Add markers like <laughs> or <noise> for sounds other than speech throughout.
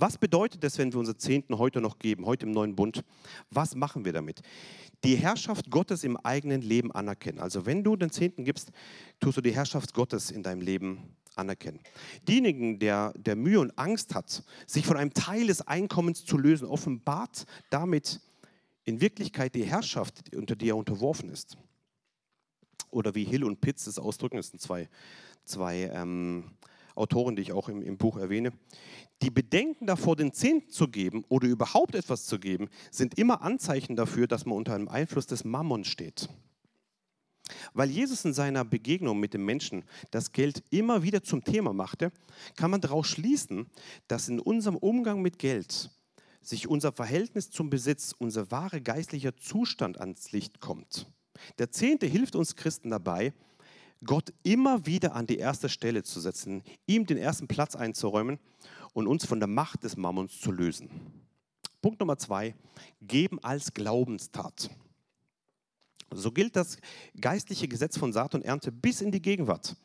Was bedeutet das, wenn wir unser Zehnten heute noch geben, heute im neuen Bund? Was machen wir damit? Die Herrschaft Gottes im eigenen Leben anerkennen. Also wenn du den Zehnten gibst, tust du die Herrschaft Gottes in deinem Leben anerkennen. Diejenigen, der, der Mühe und Angst hat, sich von einem Teil des Einkommens zu lösen, offenbart damit in Wirklichkeit die Herrschaft, unter die er unterworfen ist. Oder wie Hill und Pitts es ausdrücken, das sind zwei, zwei ähm, Autoren, die ich auch im, im Buch erwähne. Die Bedenken davor, den Zehnten zu geben oder überhaupt etwas zu geben, sind immer Anzeichen dafür, dass man unter einem Einfluss des Mammon steht. Weil Jesus in seiner Begegnung mit dem Menschen das Geld immer wieder zum Thema machte, kann man daraus schließen, dass in unserem Umgang mit Geld sich unser Verhältnis zum Besitz, unser wahre geistlicher Zustand ans Licht kommt. Der Zehnte hilft uns Christen dabei, Gott immer wieder an die erste Stelle zu setzen, ihm den ersten Platz einzuräumen und uns von der Macht des Mammons zu lösen. Punkt Nummer zwei, geben als Glaubenstat. So gilt das geistliche Gesetz von Saat und Ernte bis in die Gegenwart.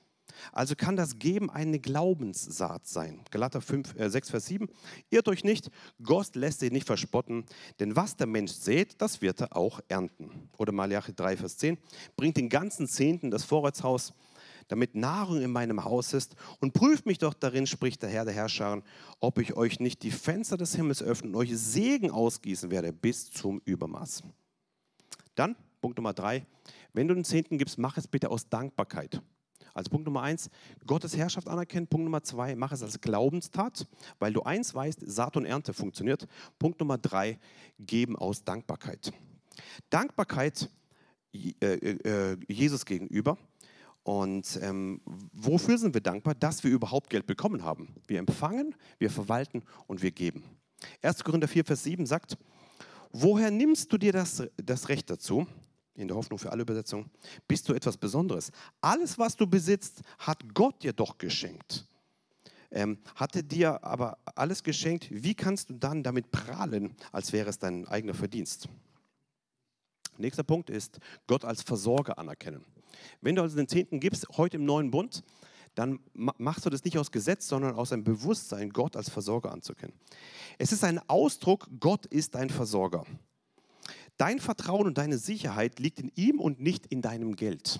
Also kann das Geben eine Glaubenssaat sein. Galater 5, äh 6, Vers 7. Irrt euch nicht, Gott lässt sich nicht verspotten, denn was der Mensch sät, das wird er auch ernten. Oder Malachi 3, Vers 10. Bringt den ganzen Zehnten das Vorratshaus, damit Nahrung in meinem Haus ist. Und prüft mich doch darin, spricht der Herr der Herrscher, ob ich euch nicht die Fenster des Himmels öffne und euch Segen ausgießen werde bis zum Übermaß. Dann, Punkt Nummer drei, wenn du den Zehnten gibst, mach es bitte aus Dankbarkeit. Also Punkt Nummer eins, Gottes Herrschaft anerkennen. Punkt Nummer zwei, mach es als Glaubenstat, weil du eins weißt, Saat und Ernte funktioniert. Punkt Nummer drei, geben aus Dankbarkeit. Dankbarkeit äh, äh, Jesus gegenüber. Und ähm, wofür sind wir dankbar? Dass wir überhaupt Geld bekommen haben. Wir empfangen, wir verwalten und wir geben. 1. Korinther 4, Vers 7 sagt, woher nimmst du dir das, das Recht dazu? in der Hoffnung für alle Übersetzungen, bist du etwas Besonderes. Alles, was du besitzt, hat Gott dir doch geschenkt. Ähm, hat er dir aber alles geschenkt, wie kannst du dann damit prahlen, als wäre es dein eigener Verdienst? Nächster Punkt ist, Gott als Versorger anerkennen. Wenn du also den Zehnten gibst, heute im neuen Bund, dann machst du das nicht aus Gesetz, sondern aus einem Bewusstsein, Gott als Versorger anzukennen. Es ist ein Ausdruck, Gott ist dein Versorger. Dein Vertrauen und deine Sicherheit liegt in ihm und nicht in deinem Geld.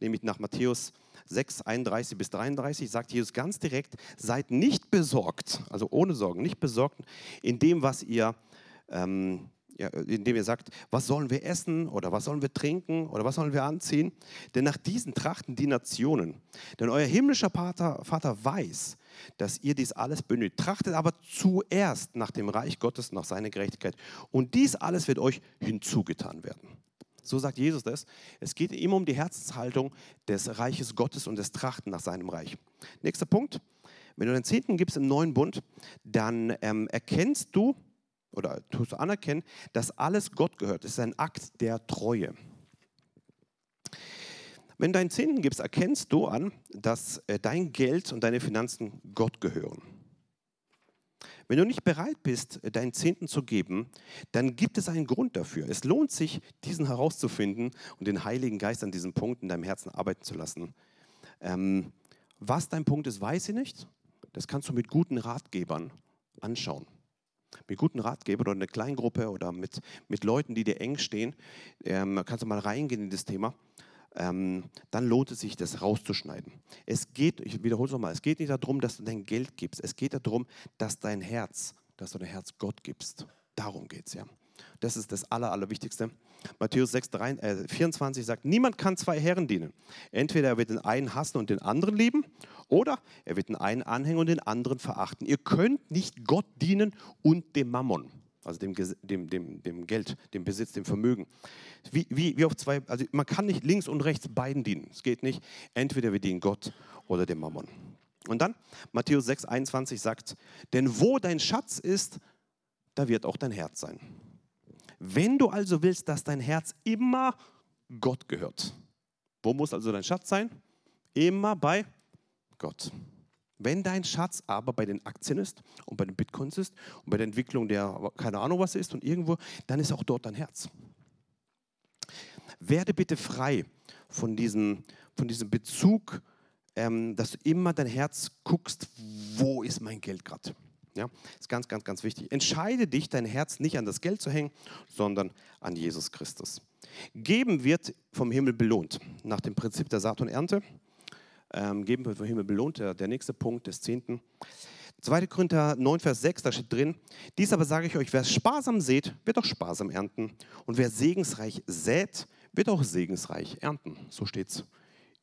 Nämlich nach Matthäus 6, 31 bis 33 sagt Jesus ganz direkt, seid nicht besorgt, also ohne Sorgen, nicht besorgt in dem, was ihr ähm, ja, indem ihr sagt, was sollen wir essen oder was sollen wir trinken oder was sollen wir anziehen? Denn nach diesen trachten die Nationen. Denn euer himmlischer Vater, Vater weiß, dass ihr dies alles benötigt. Trachtet aber zuerst nach dem Reich Gottes, nach seiner Gerechtigkeit. Und dies alles wird euch hinzugetan werden. So sagt Jesus das. Es geht immer um die Herzenshaltung des Reiches Gottes und des Trachten nach seinem Reich. Nächster Punkt. Wenn du den Zehnten gibst im neuen Bund, dann ähm, erkennst du, oder tust du anerkennen, dass alles Gott gehört. Es ist ein Akt der Treue. Wenn du deinen Zehnten gibst, erkennst du an, dass äh, dein Geld und deine Finanzen Gott gehören. Wenn du nicht bereit bist, äh, deinen Zehnten zu geben, dann gibt es einen Grund dafür. Es lohnt sich, diesen herauszufinden und den Heiligen Geist an diesem Punkt in deinem Herzen arbeiten zu lassen. Ähm, was dein Punkt ist, weiß ich nicht. Das kannst du mit guten Ratgebern anschauen mit guten Ratgebern oder einer Kleingruppe oder mit, mit Leuten, die dir eng stehen, ähm, kannst du mal reingehen in das Thema. Ähm, dann lohnt es sich, das rauszuschneiden. Es geht, ich wiederhole es nochmal, es geht nicht darum, dass du dein Geld gibst. Es geht darum, dass dein Herz, dass du dein Herz Gott gibst. Darum geht es ja. Das ist das Aller, Allerwichtigste. Matthäus 6, 3, äh, 24 sagt, niemand kann zwei Herren dienen. Entweder er wird den einen hassen und den anderen lieben, oder er wird den einen anhängen und den anderen verachten. Ihr könnt nicht Gott dienen und dem Mammon, also dem, dem, dem, dem Geld, dem Besitz, dem Vermögen. Wie, wie, wie auf zwei, also man kann nicht links und rechts beiden dienen. Es geht nicht. Entweder wir dienen Gott oder dem Mammon. Und dann Matthäus 6, 21 sagt, denn wo dein Schatz ist, da wird auch dein Herz sein. Wenn du also willst, dass dein Herz immer Gott gehört, wo muss also dein Schatz sein? Immer bei Gott. Wenn dein Schatz aber bei den Aktien ist und bei den Bitcoins ist und bei der Entwicklung der keine Ahnung was ist und irgendwo, dann ist auch dort dein Herz. Werde bitte frei von diesem, von diesem Bezug, ähm, dass du immer dein Herz guckst, wo ist mein Geld gerade? Ja, ist ganz, ganz, ganz wichtig. Entscheide dich, dein Herz nicht an das Geld zu hängen, sondern an Jesus Christus. Geben wird vom Himmel belohnt. Nach dem Prinzip der Saat und Ernte. Ähm, geben wird vom Himmel belohnt. Der, der nächste Punkt des Zehnten. 2. Korinther 9, Vers 6, da steht drin, dies aber sage ich euch, wer sparsam sät, wird auch sparsam ernten. Und wer segensreich sät, wird auch segensreich ernten. So steht es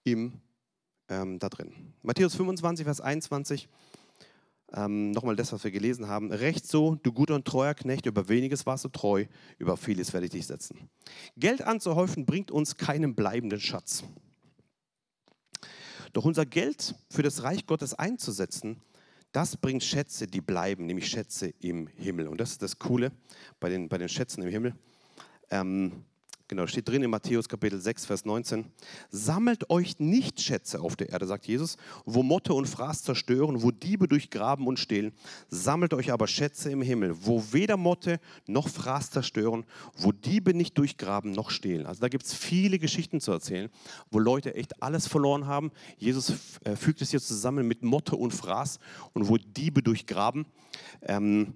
ähm, da drin. Matthäus 25, Vers 21, ähm, nochmal das, was wir gelesen haben. Recht so, du guter und treuer Knecht, über weniges warst du treu, über vieles werde ich dich setzen. Geld anzuhäufen bringt uns keinen bleibenden Schatz. Doch unser Geld für das Reich Gottes einzusetzen, das bringt Schätze, die bleiben, nämlich Schätze im Himmel. Und das ist das Coole bei den, bei den Schätzen im Himmel. Ähm, Genau, steht drin in Matthäus Kapitel 6, Vers 19. Sammelt euch nicht Schätze auf der Erde, sagt Jesus, wo Motte und Fraß zerstören, wo Diebe durchgraben und stehlen. Sammelt euch aber Schätze im Himmel, wo weder Motte noch Fraß zerstören, wo Diebe nicht durchgraben noch stehlen. Also da gibt es viele Geschichten zu erzählen, wo Leute echt alles verloren haben. Jesus äh, fügt es hier zusammen mit Motte und Fraß und wo Diebe durchgraben. Ähm,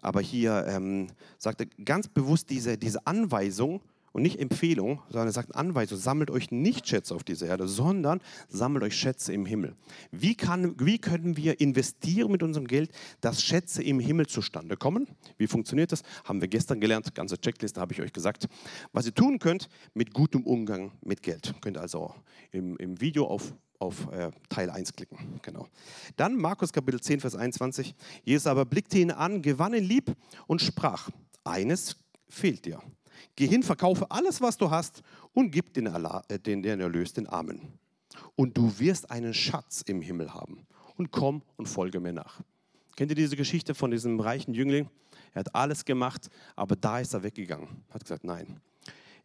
aber hier ähm, sagt er ganz bewusst diese, diese Anweisung, und nicht Empfehlung, sondern er sagt Anweisung, sammelt euch nicht Schätze auf dieser Erde, sondern sammelt euch Schätze im Himmel. Wie, kann, wie können wir investieren mit unserem Geld, dass Schätze im Himmel zustande kommen? Wie funktioniert das? Haben wir gestern gelernt, ganze Checkliste habe ich euch gesagt. Was ihr tun könnt mit gutem Umgang mit Geld. Könnt ihr also im, im Video auf auf äh, Teil 1 klicken. Genau. Dann Markus Kapitel 10, Vers 21. Jesus aber blickte ihn an, gewann ihn lieb und sprach, eines fehlt dir. Geh hin, verkaufe alles, was du hast und gib den, äh, den, den Erlös den Armen. Und du wirst einen Schatz im Himmel haben. Und komm und folge mir nach. Kennt ihr diese Geschichte von diesem reichen Jüngling? Er hat alles gemacht, aber da ist er weggegangen. Hat gesagt, nein.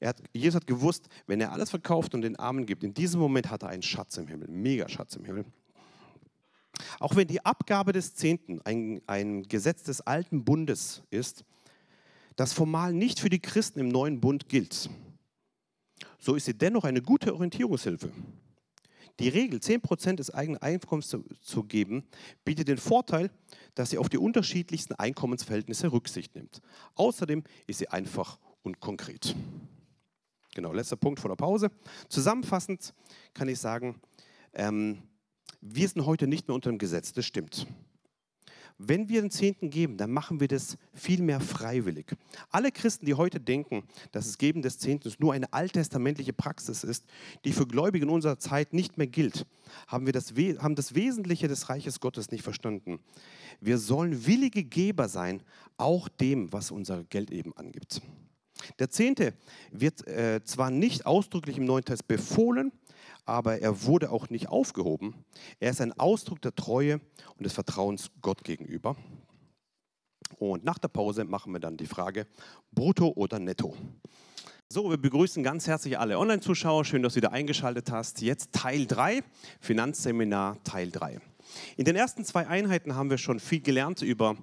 Hat, Jesus hat gewusst, wenn er alles verkauft und den Armen gibt, in diesem Moment hat er einen Schatz im Himmel, mega Schatz im Himmel. Auch wenn die Abgabe des Zehnten ein, ein Gesetz des alten Bundes ist, das formal nicht für die Christen im neuen Bund gilt, so ist sie dennoch eine gute Orientierungshilfe. Die Regel, 10% des eigenen Einkommens zu, zu, geben, bietet den Vorteil, dass sie auf die unterschiedlichsten Einkommensverhältnisse Rücksicht nimmt. Außerdem ist sie einfach und konkret. Genau, letzter Punkt vor der Pause. Zusammenfassend kann ich sagen, ähm, wir sind heute nicht mehr unter dem Gesetz, das stimmt. Wenn wir den Zehnten geben, dann machen wir das viel mehr freiwillig. Alle Christen, die heute denken, dass das Geben des Zehntens nur eine alttestamentliche Praxis ist, die für Gläubige in unserer Zeit nicht mehr gilt, haben, wir das, haben das Wesentliche des Reiches Gottes nicht verstanden. Wir sollen willige Geber sein, auch dem, was unser Geld eben angibt. Der Zehnte wird äh, zwar nicht ausdrücklich im Neuen Testament befohlen, aber er wurde auch nicht aufgehoben. Er ist ein Ausdruck der Treue und des Vertrauens Gott gegenüber. Und nach der Pause machen wir dann die Frage, brutto oder netto. So, wir begrüßen ganz herzlich alle Online-Zuschauer. Schön, dass du wieder eingeschaltet hast. Jetzt Teil 3, Finanzseminar Teil 3. In den ersten zwei Einheiten haben wir schon viel gelernt über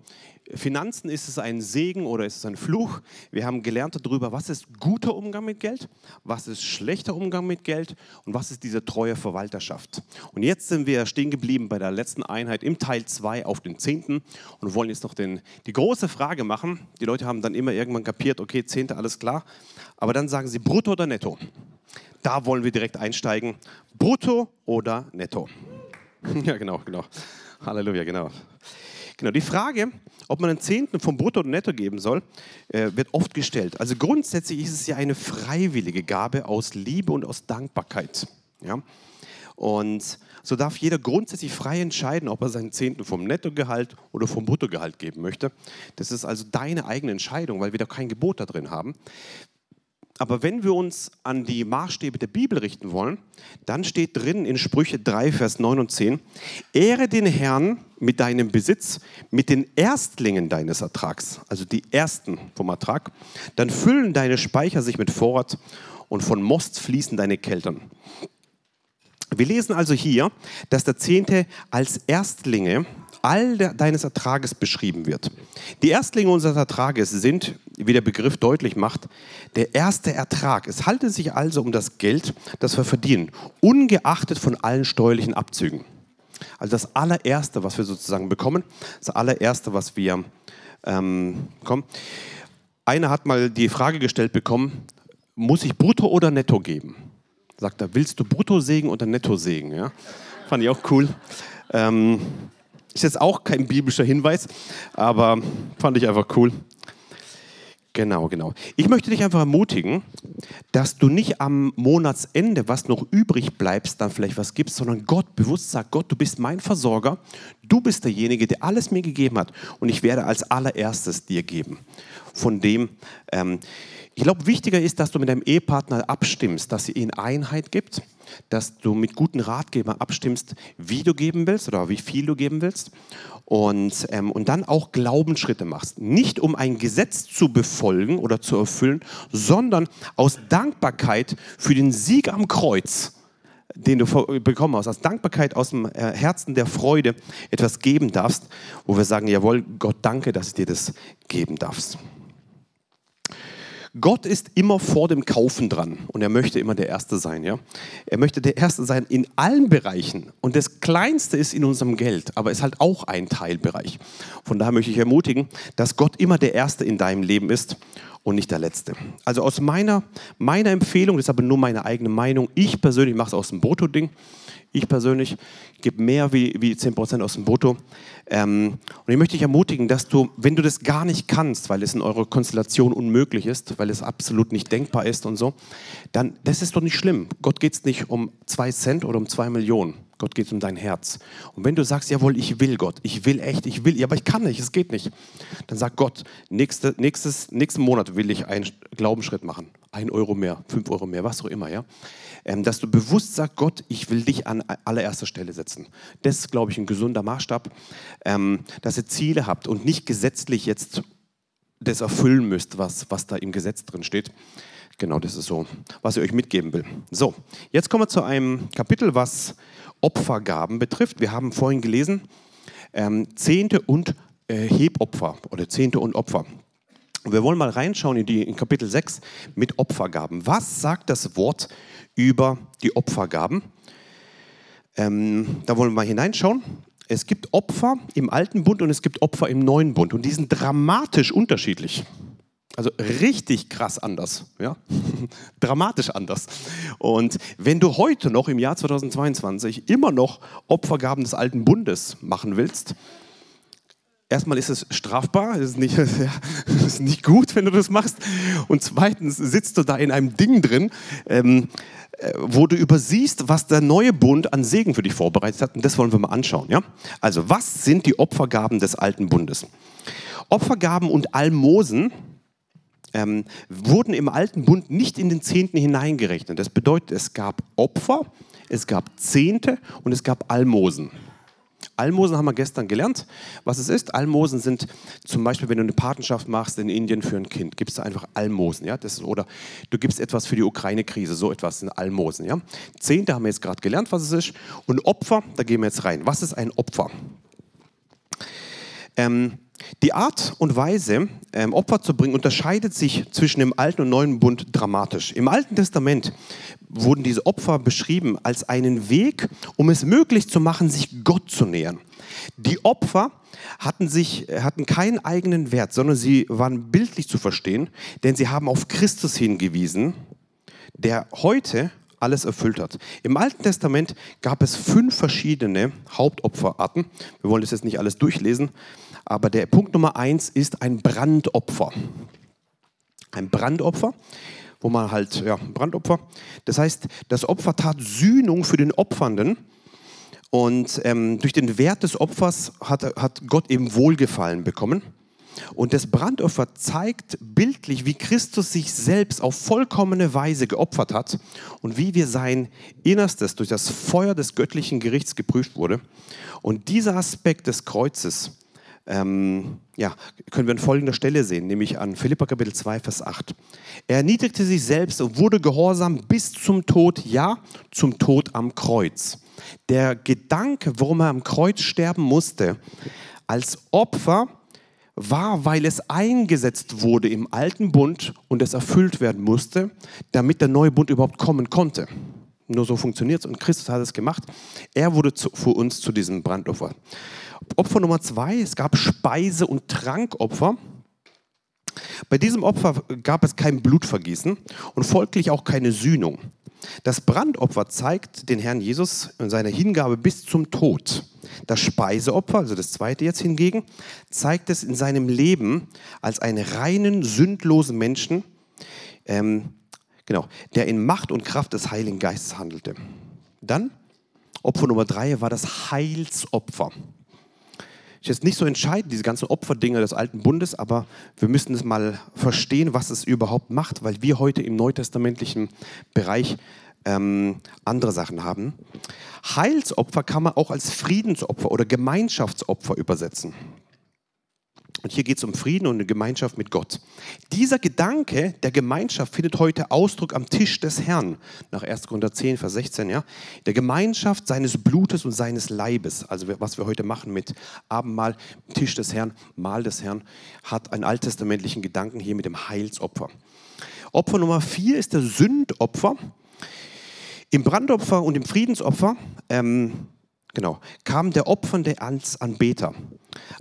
Finanzen. Ist es ein Segen oder ist es ein Fluch? Wir haben gelernt darüber, was ist guter Umgang mit Geld, was ist schlechter Umgang mit Geld und was ist diese treue Verwalterschaft. Und jetzt sind wir stehen geblieben bei der letzten Einheit im Teil 2 auf den Zehnten und wollen jetzt noch den, die große Frage machen. Die Leute haben dann immer irgendwann kapiert, okay, Zehnte, alles klar. Aber dann sagen sie brutto oder netto. Da wollen wir direkt einsteigen. Brutto oder netto? <laughs> Ja, genau, genau. Halleluja, genau. Genau, die Frage, ob man einen Zehnten vom Brutto oder Netto geben soll, äh, wird oft gestellt. Also grundsätzlich ist es ja eine freiwillige Gabe aus Liebe und aus Dankbarkeit. Ja? Und so darf jeder grundsätzlich frei entscheiden, ob er seinen Zehnten vom Nettogehalt oder vom Bruttogehalt geben möchte. Das ist also deine eigene Entscheidung, weil wir da kein Gebot da drin haben. Aber wenn wir uns an die Maßstäbe der Bibel richten wollen, dann steht drin in Sprüche 3, Vers 9 und 10, Ehre den Herrn mit deinem Besitz, mit den Erstlingen deines Ertrags, also die Ersten vom Ertrag, dann füllen deine Speicher sich mit Vorrat und von Most fließen deine Keltern. Wir lesen also hier, dass der Zehnte als Erstlinge all deines Ertrages beschrieben wird. Die Erstlinge unseres Ertrages sind, wie der Begriff deutlich macht, der erste Ertrag. Es handelt sich also um das Geld, das wir verdienen, ungeachtet von allen steuerlichen Abzügen. Also das allererste, was wir sozusagen bekommen, das allererste, was wir ähm, bekommen. Einer hat mal die Frage gestellt bekommen, muss ich brutto oder netto geben? Sagt er, willst du brutto sägen oder netto sägen? Ja? Fand ich auch cool. Ähm, ist jetzt auch kein biblischer Hinweis, aber fand ich einfach cool. Genau, genau. Ich möchte dich einfach ermutigen, dass du nicht am Monatsende, was noch übrig bleibst, dann vielleicht was gibst, sondern Gott bewusst sagt, Gott, du bist mein Versorger, du bist derjenige, der alles mir gegeben hat und ich werde als allererstes dir geben. Von dem, ähm, ich glaube, wichtiger ist, dass du mit deinem Ehepartner abstimmst, dass ihr ihnen Einheit gibt, dass du mit guten Ratgebern abstimmst, wie du geben willst oder wie viel du geben willst und, ähm, und dann auch Glaubensschritte machst. Nicht um ein Gesetz zu befolgen oder zu erfüllen, sondern aus Dankbarkeit für den Sieg am Kreuz, den du bekommen hast, aus Dankbarkeit aus dem äh, Herzen der Freude etwas geben darfst, wo wir sagen, jawohl, Gott danke, dass ich dir das geben darfst. Gott ist immer vor dem Kaufen dran und er möchte immer der Erste sein. Ja? Er möchte der Erste sein in allen Bereichen und das Kleinste ist in unserem Geld, aber ist halt auch ein Teilbereich. Von daher möchte ich ermutigen, dass Gott immer der Erste in deinem Leben ist und nicht der Letzte. Also aus meiner, meiner Empfehlung, das ist aber nur meine eigene Meinung, ich persönlich mache es aus dem Brutto-Ding. Ich persönlich gebe mehr wie, wie 10% aus dem Brutto. Ähm, und ich möchte dich ermutigen, dass du, wenn du das gar nicht kannst, weil es in eurer Konstellation unmöglich ist, weil es absolut nicht denkbar ist und so, dann, das ist doch nicht schlimm. Gott geht es nicht um zwei Cent oder um zwei Millionen. Gott geht es um dein Herz. Und wenn du sagst, jawohl, ich will Gott, ich will echt, ich will, ja, aber ich kann nicht, es geht nicht, dann sag Gott, nächste, nächstes, nächsten Monat will ich einen Glaubensschritt machen. Ein Euro mehr, fünf Euro mehr, was auch immer, ja. Ähm, dass du bewusst sagst, Gott, ich will dich an allererster Stelle setzen. Das ist, glaube ich, ein gesunder Maßstab, ähm, dass ihr Ziele habt und nicht gesetzlich jetzt das erfüllen müsst, was, was da im Gesetz drin steht. Genau, das ist so, was ich euch mitgeben will. So, jetzt kommen wir zu einem Kapitel, was Opfergaben betrifft. Wir haben vorhin gelesen, ähm, Zehnte und äh, Hebopfer oder Zehnte und Opfer. Wir wollen mal reinschauen in, die, in Kapitel 6 mit Opfergaben. Was sagt das Wort über die Opfergaben. Ähm, da wollen wir mal hineinschauen. Es gibt Opfer im alten Bund und es gibt Opfer im neuen Bund und die sind dramatisch unterschiedlich. Also richtig krass anders, ja? <laughs> dramatisch anders. Und wenn du heute noch im Jahr 2022 immer noch Opfergaben des alten Bundes machen willst, erstmal ist es strafbar, es ist nicht, <laughs> ja, ist nicht gut, wenn du das machst. Und zweitens sitzt du da in einem Ding drin, ähm, äh, wo du übersiehst, was der neue Bund an Segen für dich vorbereitet hat. Und das wollen wir mal anschauen. Ja? Also, was sind die Opfergaben des alten Bundes? Opfergaben und Almosen ähm, wurden im alten Bund nicht in den Zehnten hineingerechnet. Das bedeutet, es gab Opfer, es gab Zehnte und es gab Almosen. Almosen haben wir gestern gelernt, was es ist. Almosen sind zum Beispiel, wenn du eine Patenschaft machst in Indien für ein Kind, gibst du einfach Almosen. Ja? Das ist, oder du gibst etwas für die Ukraine-Krise, so etwas sind Almosen. Ja? Zehnte haben wir jetzt gerade gelernt, was es ist. Und Opfer, da gehen wir jetzt rein. Was ist ein Opfer? Ähm, die Art und Weise, ähm, Opfer zu bringen, unterscheidet sich zwischen dem Alten und Neuen Bund dramatisch. Im Alten Testament wurden diese Opfer beschrieben als einen Weg, um es möglich zu machen, sich Gott zu nähern. Die Opfer hatten, sich, hatten keinen eigenen Wert, sondern sie waren bildlich zu verstehen, denn sie haben auf Christus hingewiesen, der heute alles erfüllt hat. Im Alten Testament gab es fünf verschiedene Hauptopferarten. Wir wollen das jetzt nicht alles durchlesen, aber der Punkt Nummer eins ist ein Brandopfer. Ein Brandopfer, wo man halt, ja, Brandopfer. Das heißt, das Opfer tat Sühnung für den Opfernden. Und ähm, durch den Wert des Opfers hat, hat Gott eben Wohlgefallen bekommen. Und das Brandopfer zeigt bildlich, wie Christus sich selbst auf vollkommene Weise geopfert hat und wie wir sein Innerstes durch das Feuer des göttlichen Gerichts geprüft wurde. Und dieser Aspekt des Kreuzes ähm, ja, können wir an folgender Stelle sehen, nämlich an Philippa Kapitel 2, Vers 8. Er erniedrigte sich selbst und wurde gehorsam bis zum Tod, ja, zum Tod am Kreuz. Der Gedanke, warum er am Kreuz sterben musste, als Opfer, war, weil es eingesetzt wurde im alten Bund und es erfüllt werden musste, damit der neue Bund überhaupt kommen konnte. Nur so funktioniert es und Christus hat es gemacht. Er wurde zu, für uns zu diesem Brandopfer. Opfer Nummer zwei, es gab Speise- und Trankopfer. Bei diesem Opfer gab es kein Blutvergießen und folglich auch keine Sühnung. Das Brandopfer zeigt den Herrn Jesus in seiner Hingabe bis zum Tod. Das Speiseopfer, also das zweite jetzt hingegen, zeigt es in seinem Leben als einen reinen, sündlosen Menschen, ähm, genau, der in Macht und Kraft des Heiligen Geistes handelte. Dann, Opfer Nummer drei war das Heilsopfer ist jetzt nicht so entscheidend, diese ganzen Opferdinge des alten Bundes, aber wir müssen es mal verstehen, was es überhaupt macht, weil wir heute im neutestamentlichen Bereich ähm, andere Sachen haben. Heilsopfer kann man auch als Friedensopfer oder Gemeinschaftsopfer übersetzen. Und hier geht es um Frieden und eine Gemeinschaft mit Gott. Dieser Gedanke der Gemeinschaft findet heute Ausdruck am Tisch des Herrn, nach 1. Korinther 10, Vers 16. Ja? Der Gemeinschaft seines Blutes und seines Leibes, also was wir heute machen mit Abendmahl, Tisch des Herrn, Mahl des Herrn, hat einen alttestamentlichen Gedanken hier mit dem Heilsopfer. Opfer Nummer 4 ist der Sündopfer. Im Brandopfer und im Friedensopfer ähm, genau, kam der Opfernde als Anbeter.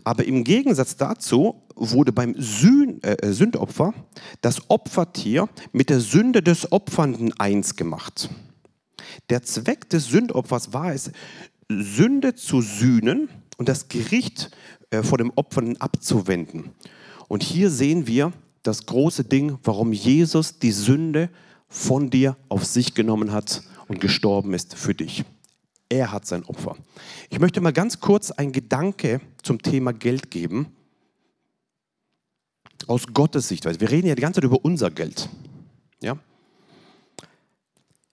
Aber im Gegensatz dazu wurde beim äh, Sündopfer das Opfertier mit der Sünde des Opfernden eins gemacht. Der Zweck des Sündopfers war es, Sünde zu sühnen und das Gericht äh, vor dem Opfernden abzuwenden. Und hier sehen wir das große Ding, warum Jesus die Sünde von dir auf sich genommen hat und gestorben ist für dich. Er hat sein Opfer. Ich möchte mal ganz kurz einen Gedanke zum Thema Geld geben. Aus Gottes Sichtweise. Wir reden ja die ganze Zeit über unser Geld. Ja?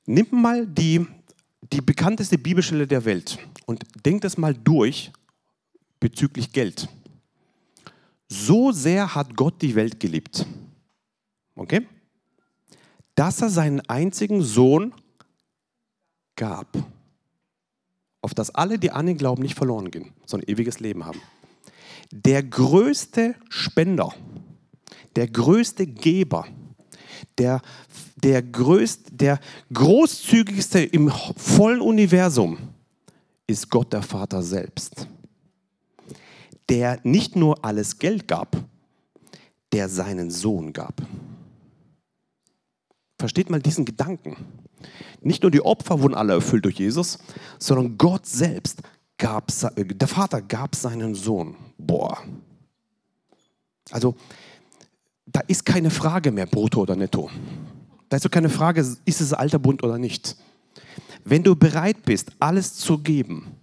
Nimm mal die, die bekannteste Bibelstelle der Welt und denk das mal durch bezüglich Geld. So sehr hat Gott die Welt geliebt. Okay? Dass er seinen einzigen Sohn gab auf das alle, die an ihn glauben, nicht verloren gehen, sondern ewiges Leben haben. Der größte Spender, der größte Geber, der, der, größt, der großzügigste im vollen Universum ist Gott der Vater selbst, der nicht nur alles Geld gab, der seinen Sohn gab. Versteht mal diesen Gedanken. Nicht nur die Opfer wurden alle erfüllt durch Jesus, sondern Gott selbst gab, der Vater gab seinen Sohn. Boah. Also, da ist keine Frage mehr, brutto oder netto. Da ist so keine Frage, ist es alter Bund oder nicht. Wenn du bereit bist, alles zu geben,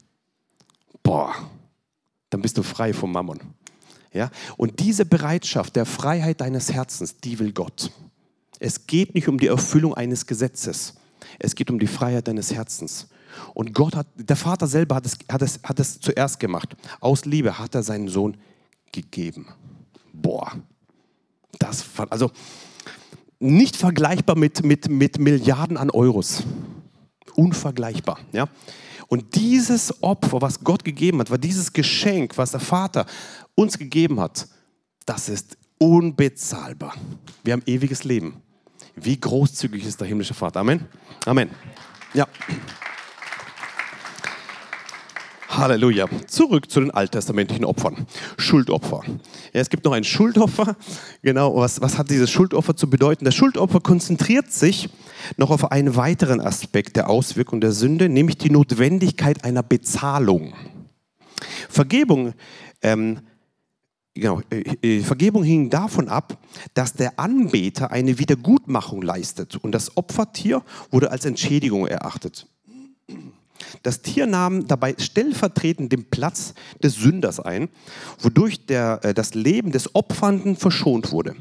boah, dann bist du frei vom Mammon. Ja? Und diese Bereitschaft der Freiheit deines Herzens, die will Gott. Es geht nicht um die Erfüllung eines Gesetzes. Es geht um die Freiheit deines Herzens. Und Gott hat, der Vater selber hat es, hat, es, hat es zuerst gemacht. Aus Liebe hat er seinen Sohn gegeben. Boah, das, also nicht vergleichbar mit, mit, mit Milliarden an Euros. Unvergleichbar. Ja? Und dieses Opfer, was Gott gegeben hat, war dieses Geschenk, was der Vater uns gegeben hat, das ist unbezahlbar. Wir haben ewiges Leben. Wie großzügig ist der himmlische Vater. Amen. Amen. Ja. Halleluja. Zurück zu den alttestamentlichen Opfern. Schuldopfer. Ja, es gibt noch ein Schuldopfer. Genau, was, was hat dieses Schuldopfer zu bedeuten? Das Schuldopfer konzentriert sich noch auf einen weiteren Aspekt der Auswirkung der Sünde, nämlich die Notwendigkeit einer Bezahlung. Vergebung ähm, Genau, äh, äh, Vergebung hing davon ab, dass der Anbeter eine Wiedergutmachung leistet und das Opfertier wurde als Entschädigung erachtet. Das Tier nahm dabei stellvertretend den Platz des Sünders ein, wodurch der, äh, das Leben des Opfernden verschont wurde.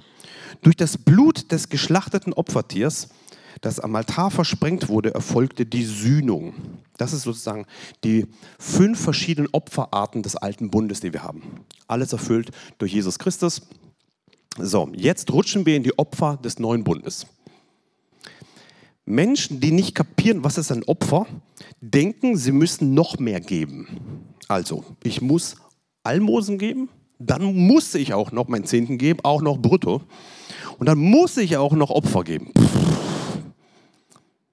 Durch das Blut des geschlachteten Opfertiers das am Altar versprengt wurde, erfolgte die Sühnung. Das ist sozusagen die fünf verschiedenen Opferarten des alten Bundes, die wir haben. Alles erfüllt durch Jesus Christus. So, jetzt rutschen wir in die Opfer des neuen Bundes. Menschen, die nicht kapieren, was ist ein Opfer, denken, sie müssen noch mehr geben. Also, ich muss Almosen geben, dann muss ich auch noch meinen Zehnten geben, auch noch brutto. Und dann muss ich auch noch Opfer geben. Pff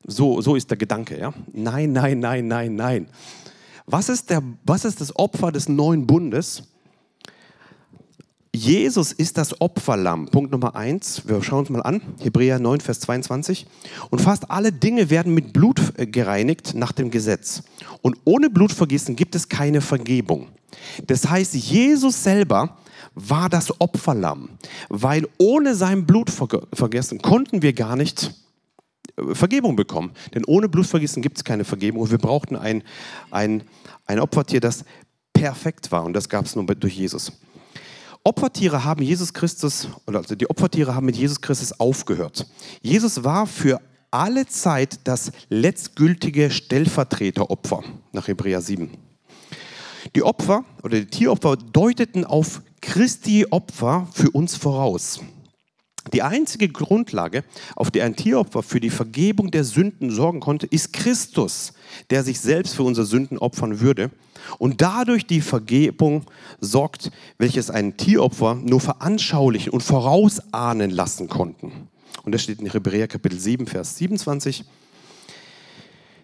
So, so ist der Gedanke. Ja? Nein, nein, nein, nein, nein. Was ist, der, was ist das Opfer des neuen Bundes? Jesus ist das Opferlamm. Punkt Nummer eins. Wir schauen uns mal an. Hebräer 9, Vers 22. Und fast alle Dinge werden mit Blut äh, gereinigt nach dem Gesetz. Und ohne Blutvergießen gibt es keine Vergebung. Das heißt, Jesus selber war das Opferlamm, weil ohne sein Blutvergessen konnten wir gar nicht Vergebung bekommen. Denn ohne Blutvergießen gibt es keine Vergebung. Und wir brauchten ein, ein, ein Opfertier, das perfekt war. Und das gab es nur durch Jesus. Opfertiere haben Jesus Christus, oder also die Opfertiere haben mit Jesus Christus aufgehört. Jesus war für alle Zeit das letztgültige Stellvertreteropfer nach Hebräer 7. Die Opfer oder die Tieropfer deuteten auf Christi Opfer für uns voraus. Die einzige Grundlage, auf der ein Tieropfer für die Vergebung der Sünden sorgen konnte, ist Christus, der sich selbst für unsere Sünden opfern würde und dadurch die Vergebung sorgt, welches ein Tieropfer nur veranschaulichen und vorausahnen lassen konnten. Und das steht in Hebräer Kapitel 7, Vers 27.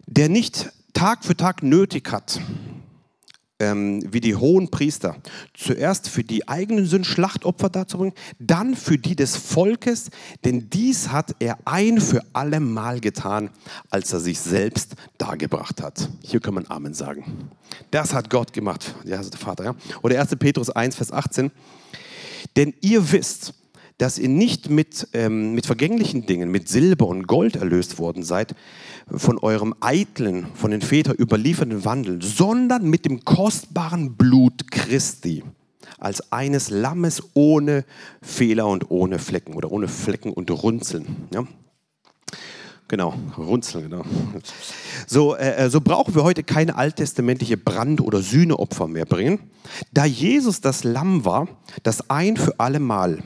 Der nicht Tag für Tag nötig hat, ähm, wie die hohen Priester, zuerst für die eigenen Sünden Schlachtopfer darzubringen, dann für die des Volkes, denn dies hat er ein für alle Mal getan, als er sich selbst dargebracht hat. Hier kann man Amen sagen. Das hat Gott gemacht, ja, der Vater. Ja? Oder 1. Petrus 1, Vers 18. Denn ihr wisst, dass ihr nicht mit, ähm, mit vergänglichen Dingen, mit Silber und Gold erlöst worden seid, von eurem eitlen, von den Vätern überlieferten Wandel, sondern mit dem kostbaren Blut Christi, als eines Lammes ohne Fehler und ohne Flecken oder ohne Flecken und Runzeln. Ja? Genau, Runzeln, genau. So, äh, äh so brauchen wir heute keine alttestamentliche Brand- oder Sühneopfer mehr bringen, da Jesus das Lamm war, das ein für alle Mal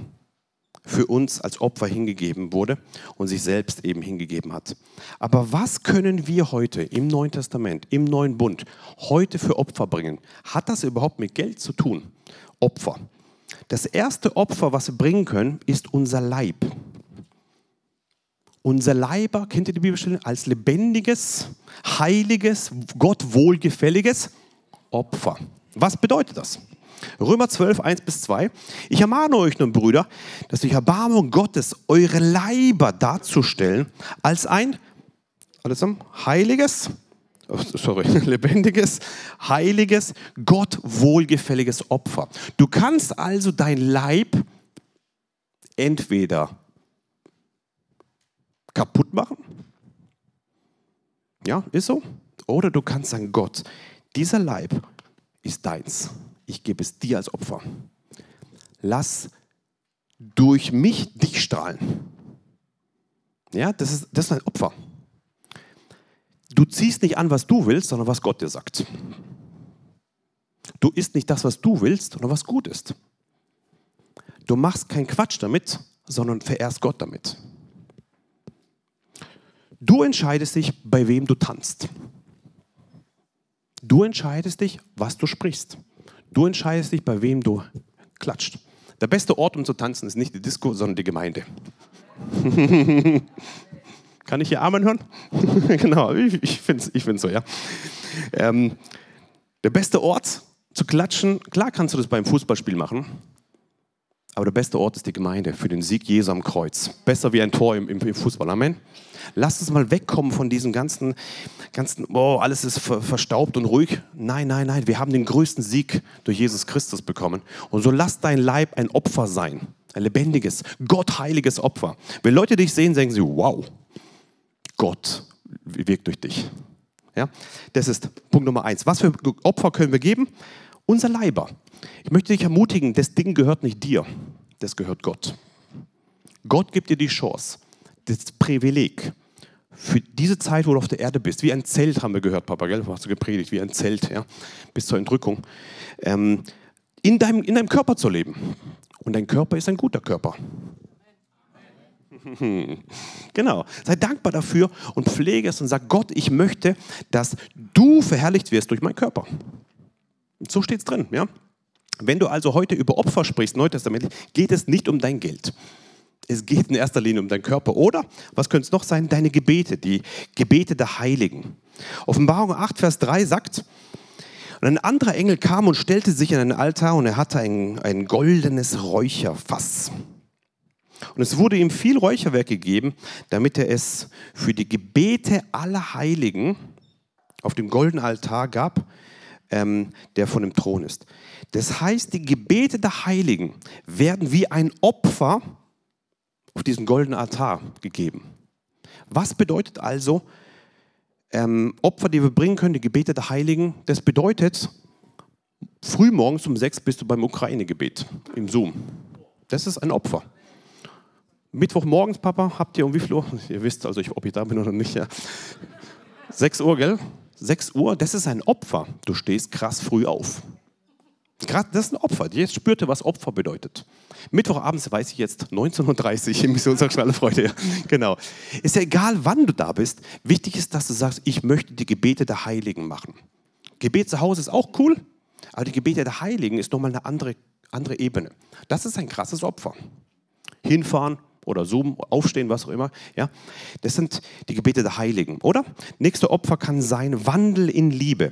für uns als Opfer hingegeben wurde und sich selbst eben hingegeben hat. Aber was können wir heute im Neuen Testament, im Neuen Bund, heute für Opfer bringen? Hat das überhaupt mit Geld zu tun? Opfer. Das erste Opfer, was wir bringen können, ist unser Leib. Unser Leiber, kennt ihr die Bibelstelle, als lebendiges, heiliges, Gott wohlgefälliges Opfer. Was bedeutet das? Römer 12, 1 bis 2. Ich ermahne euch nun, Brüder, dass durch Erbarmung Gottes eure Leiber darzustellen als ein alles zusammen, heiliges, oh, sorry, <laughs> lebendiges, heiliges, Gott wohlgefälliges Opfer. Du kannst also dein Leib entweder kaputt machen, ja, ist so, oder du kannst sagen, Gott, dieser Leib ist deins ich gebe es dir als Opfer. Lass durch mich dich strahlen. Ja, das ist, das ist ein Opfer. Du ziehst nicht an, was du willst, sondern was Gott dir sagt. Du isst nicht das, was du willst, sondern was gut ist. Du machst keinen Quatsch damit, sondern verehrst Gott damit. Du entscheidest dich, bei wem du tanzt. Du entscheidest dich, was du sprichst. Du entscheidest dich, bei wem du klatscht. Der beste Ort, um zu tanzen, ist nicht die Disco, sondern die Gemeinde. <laughs> Kann ich hier Amen hören? <laughs> genau, ich, ich finde es ich so, ja. Ähm, der beste Ort zu klatschen, klar kannst du das beim Fußballspiel machen, aber der beste Ort ist die Gemeinde für den Sieg Jesu am Kreuz. Besser wie ein Tor im, im Fußball. Amen. Lass uns mal wegkommen von diesem ganzen, ganzen oh, alles ist verstaubt und ruhig. Nein, nein, nein. Wir haben den größten Sieg durch Jesus Christus bekommen. Und so lass dein Leib ein Opfer sein. Ein lebendiges, gottheiliges Opfer. Wenn Leute dich sehen, sagen sie, wow, Gott wirkt durch dich. Ja? Das ist Punkt Nummer eins. Was für Opfer können wir geben? Unser Leiber. Ich möchte dich ermutigen, das Ding gehört nicht dir, das gehört Gott. Gott gibt dir die Chance, das Privileg, für diese Zeit, wo du auf der Erde bist, wie ein Zelt, haben wir gehört, Papa, gell? hast du gepredigt, wie ein Zelt, ja? bis zur Entrückung, ähm, in, deinem, in deinem Körper zu leben. Und dein Körper ist ein guter Körper. <laughs> Genau. Sei dankbar dafür und pflege es und sag Gott, ich möchte, dass du verherrlicht wirst durch meinen Körper. So steht es drin. Ja? Wenn du also heute über Opfer sprichst, Neutestamentlich, geht es nicht um dein Geld. Es geht in erster Linie um deinen Körper. Oder, was könnte es noch sein? Deine Gebete, die Gebete der Heiligen. Offenbarung 8, Vers 3 sagt, und ein anderer Engel kam und stellte sich an einen Altar und er hatte ein, ein goldenes Räucherfass. Und es wurde ihm viel Räucherwerk gegeben, damit er es für die Gebete aller Heiligen auf dem goldenen Altar gab, ähm, der von dem Thron ist. Das heißt, die Gebete der Heiligen werden wie ein Opfer auf diesen goldenen Altar gegeben. Was bedeutet also ähm, Opfer, die wir bringen können, die Gebete der Heiligen? Das bedeutet, frühmorgens um sechs bist du beim Ukraine-Gebet im Zoom. Das ist ein Opfer. Mittwochmorgens, Papa, habt ihr um wie viel Uhr? <laughs> Ihr wisst also, ob ich da bin oder nicht. Ja. 6 Uhr, gell? 6 Uhr, das ist ein Opfer. Du stehst krass früh auf. Das ist ein Opfer. Jetzt spürte, was Opfer bedeutet. Mittwochabends weiß ich jetzt 19.30 Uhr im Missionsausschnalle <laughs> Freude. Ja. Genau. Ist ja egal, wann du da bist. Wichtig ist, dass du sagst, ich möchte die Gebete der Heiligen machen. Gebet zu Hause ist auch cool, aber die Gebete der Heiligen ist nochmal eine andere, andere Ebene. Das ist ein krasses Opfer. Hinfahren, oder Zoom, aufstehen, was auch immer. Ja? Das sind die Gebete der Heiligen, oder? Nächste Opfer kann sein Wandel in Liebe.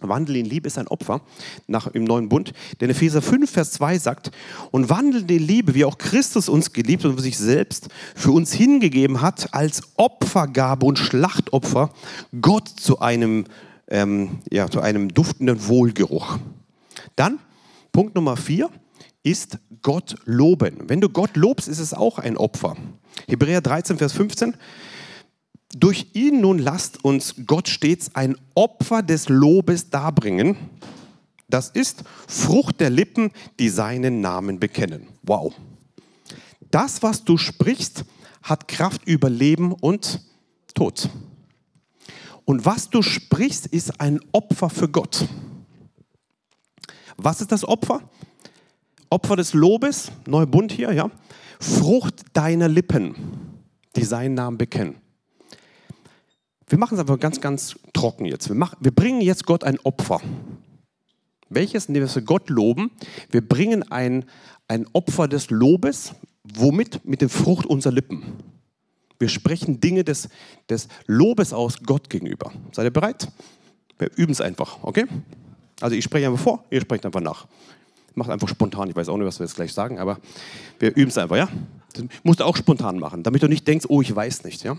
Wandel in Liebe ist ein Opfer nach, im neuen Bund. Denn Epheser 5, Vers 2 sagt, und wandelt in Liebe, wie auch Christus uns geliebt und sich selbst für uns hingegeben hat, als Opfergabe und Schlachtopfer Gott zu einem, ähm, ja, zu einem duftenden Wohlgeruch. Dann Punkt Nummer 4, ist Gott loben. Wenn du Gott lobst, ist es auch ein Opfer. Hebräer 13, Vers 15. Durch ihn nun lasst uns Gott stets ein Opfer des Lobes darbringen. Das ist Frucht der Lippen, die seinen Namen bekennen. Wow. Das, was du sprichst, hat Kraft über Leben und Tod. Und was du sprichst, ist ein Opfer für Gott. Was ist das Opfer? Opfer des Lobes, neuer Bund hier, ja. Frucht deiner Lippen, die seinen Namen bekennen. Wir machen es einfach ganz, ganz trocken jetzt. Wir, machen, wir bringen jetzt Gott ein Opfer. Welches? Indem wir Gott loben. Wir bringen ein, ein Opfer des Lobes. Womit? Mit der Frucht unserer Lippen. Wir sprechen Dinge des, des Lobes aus Gott gegenüber. Seid ihr bereit? Wir üben es einfach, okay? Also ich spreche einfach vor, ihr sprecht einfach nach. Macht einfach spontan. Ich weiß auch nicht, was wir jetzt gleich sagen, aber wir üben es einfach, ja? Das musst du auch spontan machen, damit du nicht denkst, oh, ich weiß nicht, ja?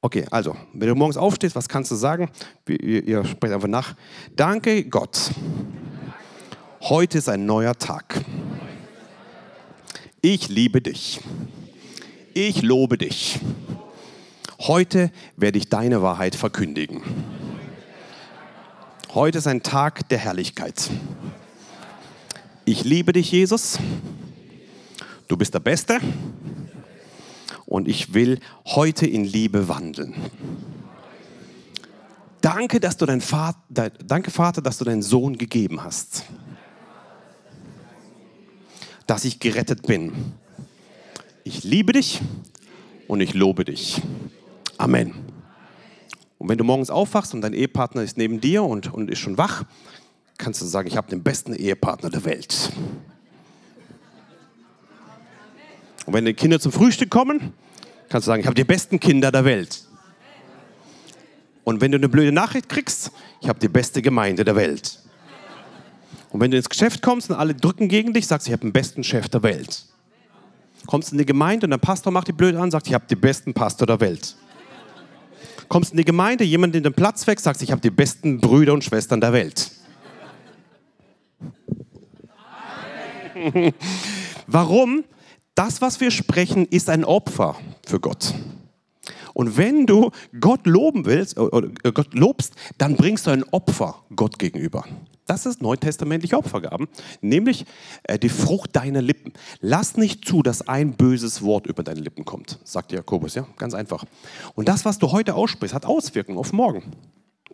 Okay, also, wenn du morgens aufstehst, was kannst du sagen? Ihr, ihr sprecht einfach nach. Danke Gott. Heute ist ein neuer Tag. Ich liebe dich. Ich lobe dich. Heute werde ich deine Wahrheit verkündigen. Heute ist ein Tag der Herrlichkeit. Ich liebe dich, Jesus. Du bist der Beste. Und ich will heute in Liebe wandeln. Danke, dass du dein Vater, danke Vater, dass du deinen Sohn gegeben hast. Dass ich gerettet bin. Ich liebe dich und ich lobe dich. Amen. Und wenn du morgens aufwachst und dein Ehepartner ist neben dir und, und ist schon wach, kannst du sagen, ich habe den besten Ehepartner der Welt. Und wenn die Kinder zum Frühstück kommen, kannst du sagen, ich habe die besten Kinder der Welt. Und wenn du eine blöde Nachricht kriegst, ich habe die beste Gemeinde der Welt. Und wenn du ins Geschäft kommst und alle drücken gegen dich, sagst du, ich habe den besten Chef der Welt. Kommst in die Gemeinde und der Pastor macht dich blöd an, sagt, ich habe den besten Pastor der Welt. Kommst in die Gemeinde, jemand in den Platz weg, sagt, ich habe die besten Brüder und Schwestern der Welt. <laughs> Warum? Das, was wir sprechen, ist ein Opfer für Gott. Und wenn du Gott loben willst, oder Gott lobst, dann bringst du ein Opfer Gott gegenüber. Das ist neutestamentliche Opfergaben, nämlich äh, die Frucht deiner Lippen. Lass nicht zu, dass ein böses Wort über deine Lippen kommt, sagt Jakobus, ja, ganz einfach. Und das, was du heute aussprichst, hat Auswirkungen auf morgen.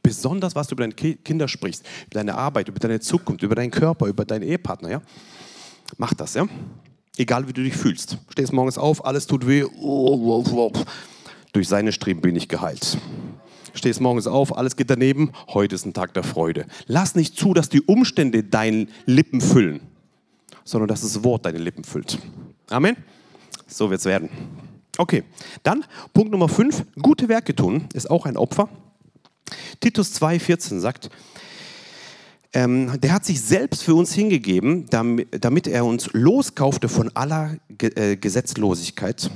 Besonders, was du über deine Kinder sprichst, über deine Arbeit, über deine Zukunft, über deinen Körper, über deinen Ehepartner, ja. Mach das, ja. Egal wie du dich fühlst. Stehst morgens auf, alles tut weh. Durch seine Streben bin ich geheilt. Stehst morgens auf, alles geht daneben. Heute ist ein Tag der Freude. Lass nicht zu, dass die Umstände deine Lippen füllen, sondern dass das Wort deine Lippen füllt. Amen. So wird es werden. Okay, dann Punkt Nummer 5, gute Werke tun, ist auch ein Opfer. Titus 2,14 sagt, ähm, der hat sich selbst für uns hingegeben, damit, damit er uns loskaufte von aller Ge äh, Gesetzlosigkeit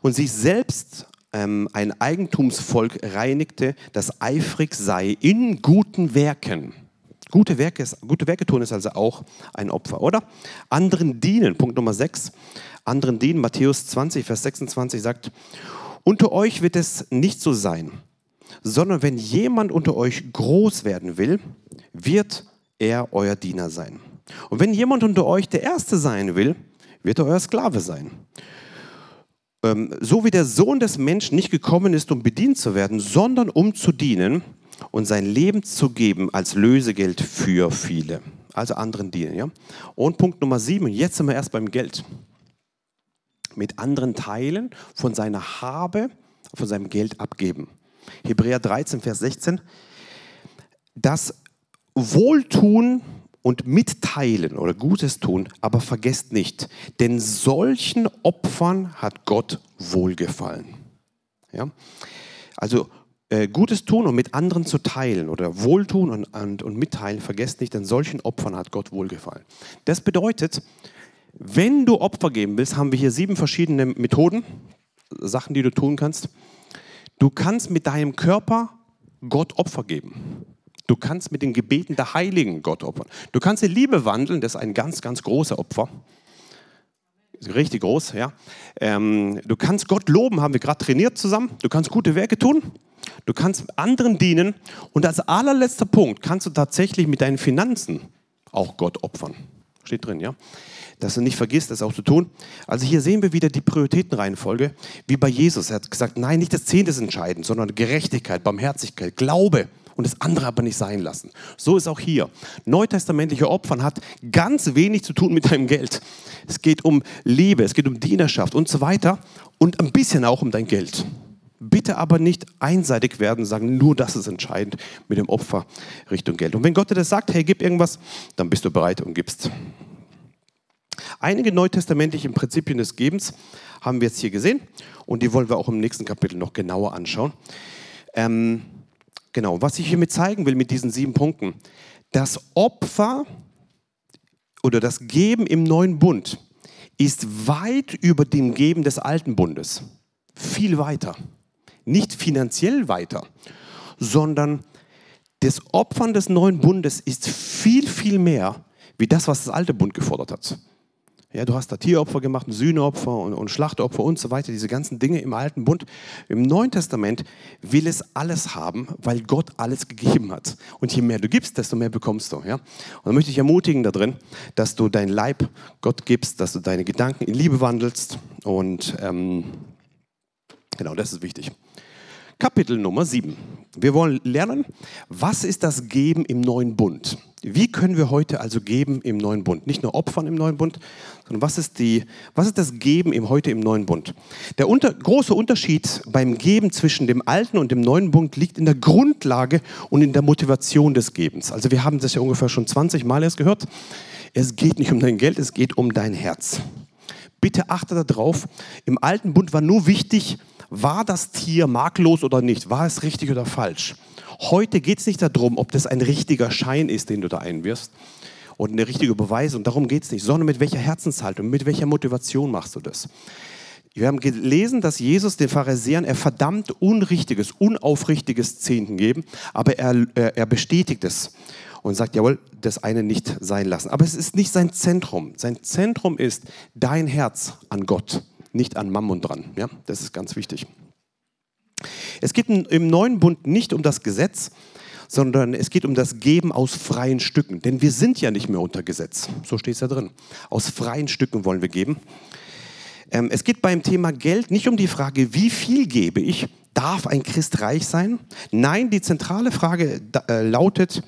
und sich selbst ähm, ein Eigentumsvolk reinigte, das eifrig sei in guten Werken. Gute Werke, gute Werke tun ist also auch ein Opfer, oder? Anderen dienen, Punkt Nummer 6. Anderen dienen, Matthäus 20, Vers 26 sagt, unter euch wird es nicht so sein, sondern wenn jemand unter euch groß werden will, wird er euer Diener sein. Und wenn jemand unter euch der Erste sein will, wird er euer Sklave sein. Ähm, so wie der Sohn des Menschen nicht gekommen ist, um bedient zu werden, sondern um zu dienen und sein Leben zu geben als Lösegeld für viele. Also anderen dienen. Ja? Und Punkt Nummer sieben, jetzt sind wir erst beim Geld. Mit anderen teilen, von seiner Habe, von seinem Geld abgeben. Hebräer 13, Vers 16. Das Wohltun und mitteilen oder Gutes tun, aber vergesst nicht, denn solchen Opfern hat Gott wohlgefallen. Ja? Also äh, Gutes tun und mit anderen zu teilen oder Wohltun und, und, und mitteilen, vergesst nicht, denn solchen Opfern hat Gott wohlgefallen. Das bedeutet, wenn du Opfer geben willst, haben wir hier sieben verschiedene Methoden, Sachen, die du tun kannst. Du kannst mit deinem Körper Gott Opfer geben. Du kannst mit den Gebeten der Heiligen Gott opfern. Du kannst in Liebe wandeln, das ist ein ganz, ganz großer Opfer. Richtig groß, ja. Ähm, du kannst Gott loben, haben wir gerade trainiert zusammen. Du kannst gute Werke tun. Du kannst anderen dienen. Und als allerletzter Punkt kannst du tatsächlich mit deinen Finanzen auch Gott opfern. Steht drin, ja dass du nicht vergisst, das auch zu tun. Also hier sehen wir wieder die Prioritätenreihenfolge, wie bei Jesus. Er hat gesagt, nein, nicht das Zehnte ist entscheidend, sondern Gerechtigkeit, Barmherzigkeit, Glaube und das andere aber nicht sein lassen. So ist auch hier. Neutestamentliche Opfern hat ganz wenig zu tun mit deinem Geld. Es geht um Liebe, es geht um Dienerschaft und so weiter und ein bisschen auch um dein Geld. Bitte aber nicht einseitig werden, sagen, nur das ist entscheidend mit dem Opfer Richtung Geld. Und wenn Gott dir das sagt, hey, gib irgendwas, dann bist du bereit und gibst. Einige neutestamentliche Prinzipien des Gebens haben wir jetzt hier gesehen und die wollen wir auch im nächsten Kapitel noch genauer anschauen. Ähm, genau, was ich hiermit zeigen will mit diesen sieben Punkten, das Opfer oder das Geben im neuen Bund ist weit über dem Geben des alten Bundes. Viel weiter. Nicht finanziell weiter, sondern das Opfern des neuen Bundes ist viel, viel mehr wie das, was das alte Bund gefordert hat. Ja, du hast da Tieropfer gemacht, Sühneopfer und, und Schlachtopfer und so weiter, diese ganzen Dinge im Alten Bund. Im Neuen Testament will es alles haben, weil Gott alles gegeben hat. Und je mehr du gibst, desto mehr bekommst du. Ja? Und dann möchte ich ermutigen darin, dass du dein Leib Gott gibst, dass du deine Gedanken in Liebe wandelst. Und ähm, genau, das ist wichtig. Kapitel Nummer 7. Wir wollen lernen, was ist das Geben im neuen Bund? Wie können wir heute also geben im neuen Bund? Nicht nur opfern im neuen Bund, sondern was ist, die, was ist das Geben im, heute im neuen Bund? Der unter, große Unterschied beim Geben zwischen dem alten und dem neuen Bund liegt in der Grundlage und in der Motivation des Gebens. Also wir haben das ja ungefähr schon 20 Mal erst gehört. Es geht nicht um dein Geld, es geht um dein Herz. Bitte achte darauf, im alten Bund war nur wichtig, war das Tier makellos oder nicht, war es richtig oder falsch. Heute geht es nicht darum, ob das ein richtiger Schein ist, den du da einwirfst und eine richtige Beweisung. Darum geht es nicht, sondern mit welcher Herzenshaltung, mit welcher Motivation machst du das. Wir haben gelesen, dass Jesus den Pharisäern er verdammt unrichtiges, unaufrichtiges Zehnten geben, aber er, er bestätigt es und sagt, jawohl, das eine nicht sein lassen. Aber es ist nicht sein Zentrum. Sein Zentrum ist dein Herz an Gott, nicht an Mammon dran. Ja, das ist ganz wichtig. Es geht im neuen Bund nicht um das Gesetz, sondern es geht um das Geben aus freien Stücken. Denn wir sind ja nicht mehr unter Gesetz. So steht es ja drin. Aus freien Stücken wollen wir geben. Ähm, es geht beim Thema Geld nicht um die Frage, wie viel gebe ich? Darf ein Christ reich sein? Nein, die zentrale Frage äh, lautet,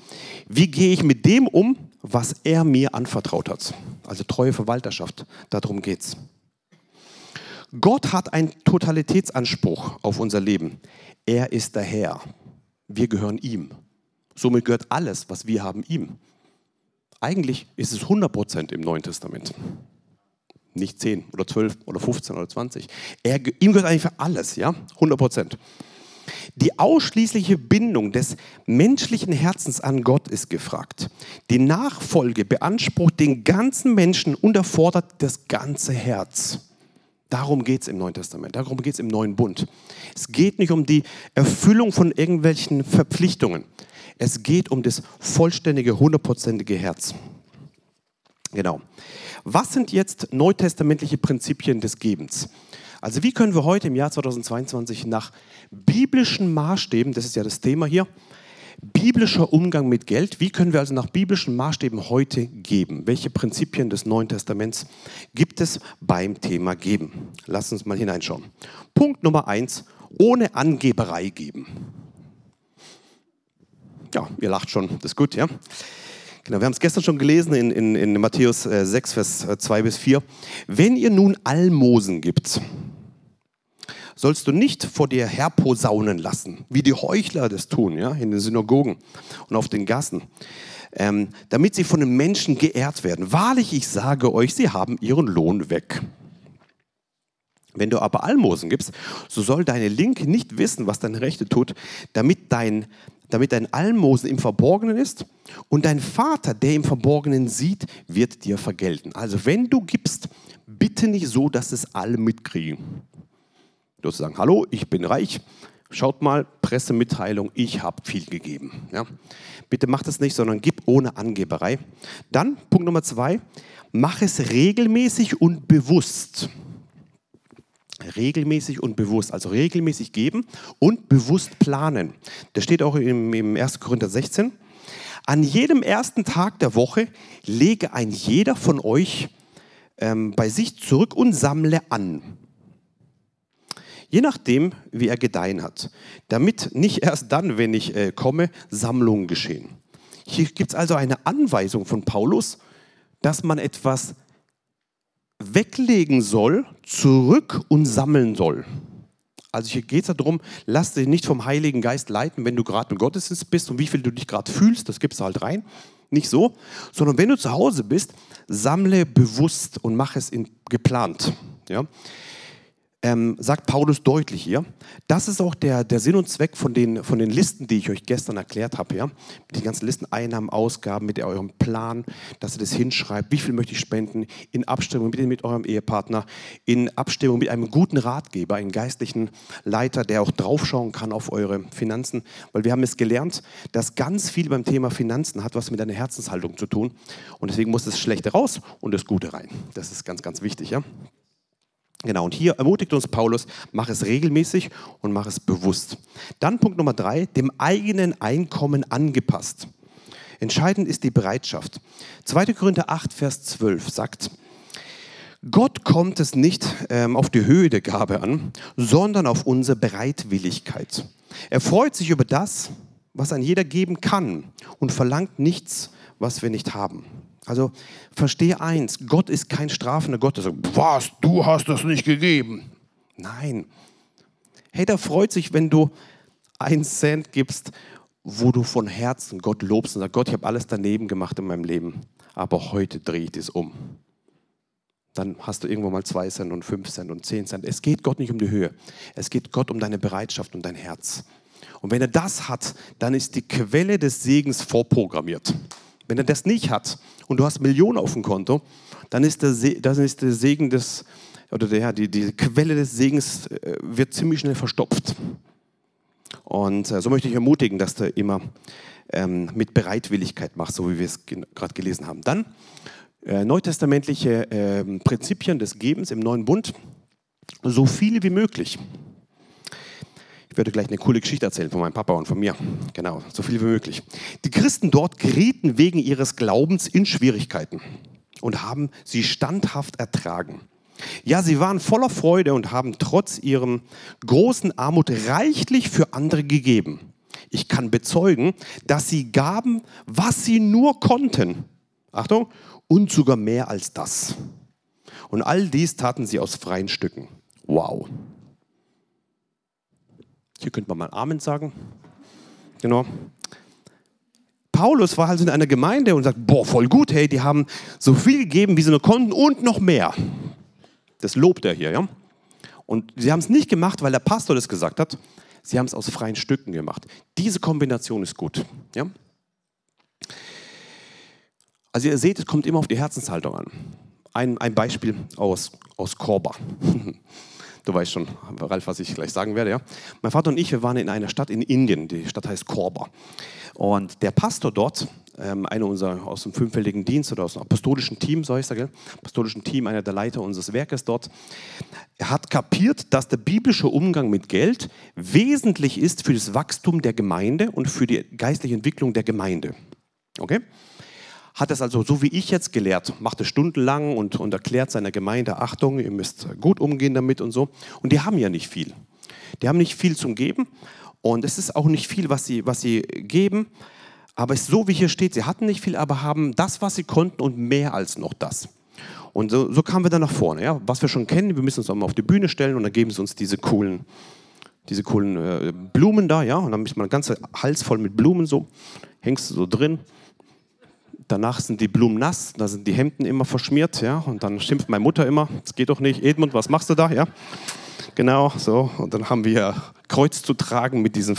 wie gehe ich mit dem um, was er mir anvertraut hat? Also treue Verwalterschaft, darum geht es. Gott hat einen Totalitätsanspruch auf unser Leben. Er ist der Herr. Wir gehören ihm. Somit gehört alles, was wir haben, ihm. Eigentlich ist es 100% im Neuen Testament. nicht 10 oder 12 oder 15 oder 20. Er, ihm gehört eigentlich für alles, ja, 100 Prozent. Die ausschließliche Bindung des menschlichen Herzens an Gott ist gefragt. Die Nachfolge beansprucht den ganzen Menschen und erfordert das ganze Herz. Darum geht es im Neuen Testament, darum geht es im Neuen Bund. Es geht nicht um die Erfüllung von irgendwelchen Verpflichtungen. Es geht um das vollständige, hundertprozentige Herz. Genau. Was sind jetzt neutestamentliche Prinzipien des Gebens? Also wie können wir heute im Jahr 2022 nach biblischen Maßstäben, das ist ja das Thema hier, biblischer Umgang mit Geld, wie können wir also nach biblischen Maßstäben heute geben? Welche Prinzipien des Neuen Testaments gibt es beim Thema Geben? Lass uns mal hineinschauen. Punkt Nummer eins, ohne Angeberei geben. Ja, ihr lacht schon, das ist gut, ja. Genau, wir haben es gestern schon gelesen in, in, in Matthäus 6, äh, Vers 2 bis 4. Wenn ihr nun Almosen gibt, sollst du nicht vor dir herposaunen lassen, wie die Heuchler das tun, ja, in den Synagogen und auf den Gassen, ähm, damit sie von den Menschen geehrt werden. Wahrlich, ich sage euch, sie haben ihren Lohn weg. Wenn du aber Almosen gibst, so soll deine Linke nicht wissen, was deine Rechte tut, damit dein, damit dein Almosen im Verborgenen ist und dein Vater, der im Verborgenen sieht, wird dir vergelten. Also wenn du gibst, bitte nicht so, dass es alle mitkriegen. Du hast sagen, hallo, ich bin reich. Schaut mal, Pressemitteilung, ich habe viel gegeben. Ja? Bitte mach das nicht, sondern gib ohne Angeberei. Dann Punkt Nummer zwei, mach es regelmäßig und bewusst. Regelmäßig und bewusst, also regelmäßig geben und bewusst planen. Das steht auch im, im 1. Korinther 16. An jedem ersten Tag der Woche lege ein jeder von euch ähm, bei sich zurück und sammle an je nachdem, wie er gedeihen hat, damit nicht erst dann, wenn ich äh, komme, Sammlungen geschehen. Hier gibt es also eine Anweisung von Paulus, dass man etwas weglegen soll, zurück und sammeln soll. Also hier geht es darum, lass dich nicht vom Heiligen Geist leiten, wenn du gerade im Gottesdienst bist und wie viel du dich gerade fühlst, das gibst du halt rein. Nicht so, sondern wenn du zu Hause bist, sammle bewusst und mach es in, geplant. Ja? Ähm, sagt Paulus deutlich hier. Das ist auch der, der Sinn und Zweck von den, von den Listen, die ich euch gestern erklärt habe. Ja? Mit ganzen Listen, Einnahmen, Ausgaben, mit eurem Plan, dass ihr das hinschreibt. Wie viel möchte ich spenden? In Abstimmung mit, mit eurem Ehepartner, in Abstimmung mit einem guten Ratgeber, einem geistlichen Leiter, der auch draufschauen kann auf eure Finanzen. Weil wir haben es gelernt, dass ganz viel beim Thema Finanzen hat was mit deiner Herzenshaltung zu tun. Und deswegen muss das Schlechte raus und das Gute rein. Das ist ganz, ganz wichtig. Ja? Genau, und hier ermutigt uns Paulus, mach es regelmäßig und mach es bewusst. Dann Punkt Nummer drei, dem eigenen Einkommen angepasst. Entscheidend ist die Bereitschaft. 2. Korinther 8, Vers 12 sagt, Gott kommt es nicht ähm, auf die Höhe der Gabe an, sondern auf unsere Bereitwilligkeit. Er freut sich über das, was ein jeder geben kann und verlangt nichts, was wir nicht haben. Also verstehe eins, Gott ist kein strafender Gott, der sagt, was, du hast das nicht gegeben. Nein. Hey, der freut sich, wenn du einen Cent gibst, wo du von Herzen Gott lobst und sagst, Gott, ich habe alles daneben gemacht in meinem Leben, aber heute drehe ich das um. Dann hast du irgendwo mal zwei Cent und fünf Cent und zehn Cent. Es geht Gott nicht um die Höhe. Es geht Gott um deine Bereitschaft und dein Herz. Und wenn er das hat, dann ist die Quelle des Segens vorprogrammiert. Wenn er das nicht hat und du hast Millionen auf dem Konto, dann ist der, dann ist der Segen des, oder der, die, die Quelle des Segens äh, wird ziemlich schnell verstopft. Und äh, so möchte ich ermutigen, dass du immer ähm, mit Bereitwilligkeit machst, so wie wir es gerade gelesen haben. Dann äh, neutestamentliche äh, Prinzipien des Gebens im neuen Bund, so viele wie möglich. Ich werde gleich eine coole Geschichte erzählen von meinem Papa und von mir. Genau, so viel wie möglich. Die Christen dort gerieten wegen ihres Glaubens in Schwierigkeiten und haben sie standhaft ertragen. Ja, sie waren voller Freude und haben trotz ihrem großen Armut reichlich für andere gegeben. Ich kann bezeugen, dass sie gaben, was sie nur konnten. Achtung, und sogar mehr als das. Und all dies taten sie aus freien Stücken. Wow. Hier könnte man mal Amen sagen. Genau. Paulus war also in einer Gemeinde und sagt, boah, voll gut, hey, die haben so viel gegeben, wie sie nur konnten und noch mehr. Das lobt er hier, ja. Und sie haben es nicht gemacht, weil der Pastor das gesagt hat. Sie haben es aus freien Stücken gemacht. Diese Kombination ist gut, ja. Also ihr seht, es kommt immer auf die Herzenshaltung an. Ein, ein Beispiel aus, aus Korba. <laughs> Du weißt schon, Ralf, was ich gleich sagen werde. Ja? Mein Vater und ich, wir waren in einer Stadt in Indien. Die Stadt heißt Korba. Und der Pastor dort, ähm, einer unserer aus dem fünffältigen Dienst oder aus dem apostolischen Team, so heißt er, gell? apostolischen Team, einer der Leiter unseres Werkes dort, hat kapiert, dass der biblische Umgang mit Geld wesentlich ist für das Wachstum der Gemeinde und für die geistliche Entwicklung der Gemeinde. Okay? Hat es also so wie ich jetzt gelehrt, macht es stundenlang und, und erklärt seiner Gemeinde, Achtung, ihr müsst gut umgehen damit und so. Und die haben ja nicht viel. Die haben nicht viel zum Geben und es ist auch nicht viel, was sie, was sie geben. Aber es ist so, wie hier steht, sie hatten nicht viel, aber haben das, was sie konnten und mehr als noch das. Und so, so kamen wir dann nach vorne. Ja? Was wir schon kennen, wir müssen uns auch mal auf die Bühne stellen und dann geben sie uns diese coolen, diese coolen äh, Blumen da, ja, und dann ist man ganz Hals voll mit Blumen so, hängst du so drin Danach sind die Blumen nass, da sind die Hemden immer verschmiert, ja. Und dann schimpft meine Mutter immer, das geht doch nicht, Edmund, was machst du da, ja? Genau, so. Und dann haben wir Kreuz zu tragen mit diesen,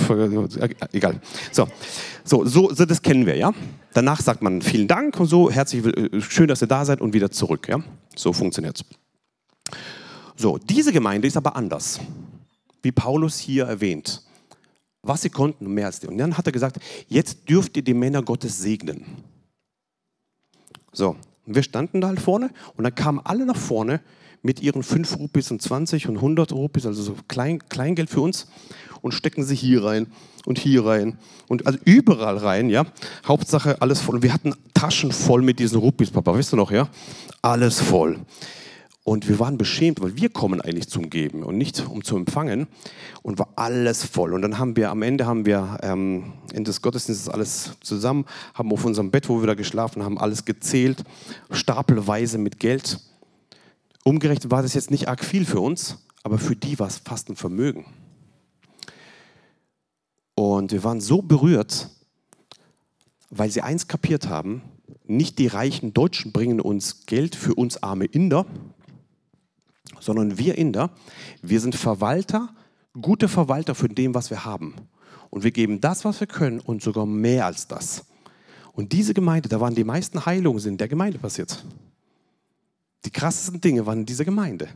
äh, egal. So, so, so, so das kennen wir, ja. Danach sagt man vielen Dank und so, herzlich, äh, schön, dass ihr da seid und wieder zurück, ja. So funktioniert es. So, diese Gemeinde ist aber anders, wie Paulus hier erwähnt. Was sie konnten, mehr als die. Und dann hat er gesagt, jetzt dürft ihr die Männer Gottes segnen. So, wir standen da halt vorne und dann kamen alle nach vorne mit ihren 5 Rupees und 20 und 100 Rupees, also so Klein, Kleingeld für uns und stecken sie hier rein und hier rein und also überall rein, ja. Hauptsache alles voll. Und wir hatten Taschen voll mit diesen Rupees, Papa, weißt du noch, ja? Alles voll. Und wir waren beschämt, weil wir kommen eigentlich zum Geben und nicht um zu empfangen. Und war alles voll. Und dann haben wir, am Ende haben wir, ähm, Ende des Gottesdienstes alles zusammen, haben auf unserem Bett, wo wir da geschlafen haben, alles gezählt, stapelweise mit Geld. Umgerechnet war das jetzt nicht arg viel für uns, aber für die war es fast ein Vermögen. Und wir waren so berührt, weil sie eins kapiert haben, nicht die reichen Deutschen bringen uns Geld für uns arme Inder, sondern wir Inder, wir sind Verwalter, gute Verwalter für dem, was wir haben. Und wir geben das, was wir können und sogar mehr als das. Und diese Gemeinde, da waren die meisten Heilungen in der Gemeinde passiert. Die krassesten Dinge waren in dieser Gemeinde.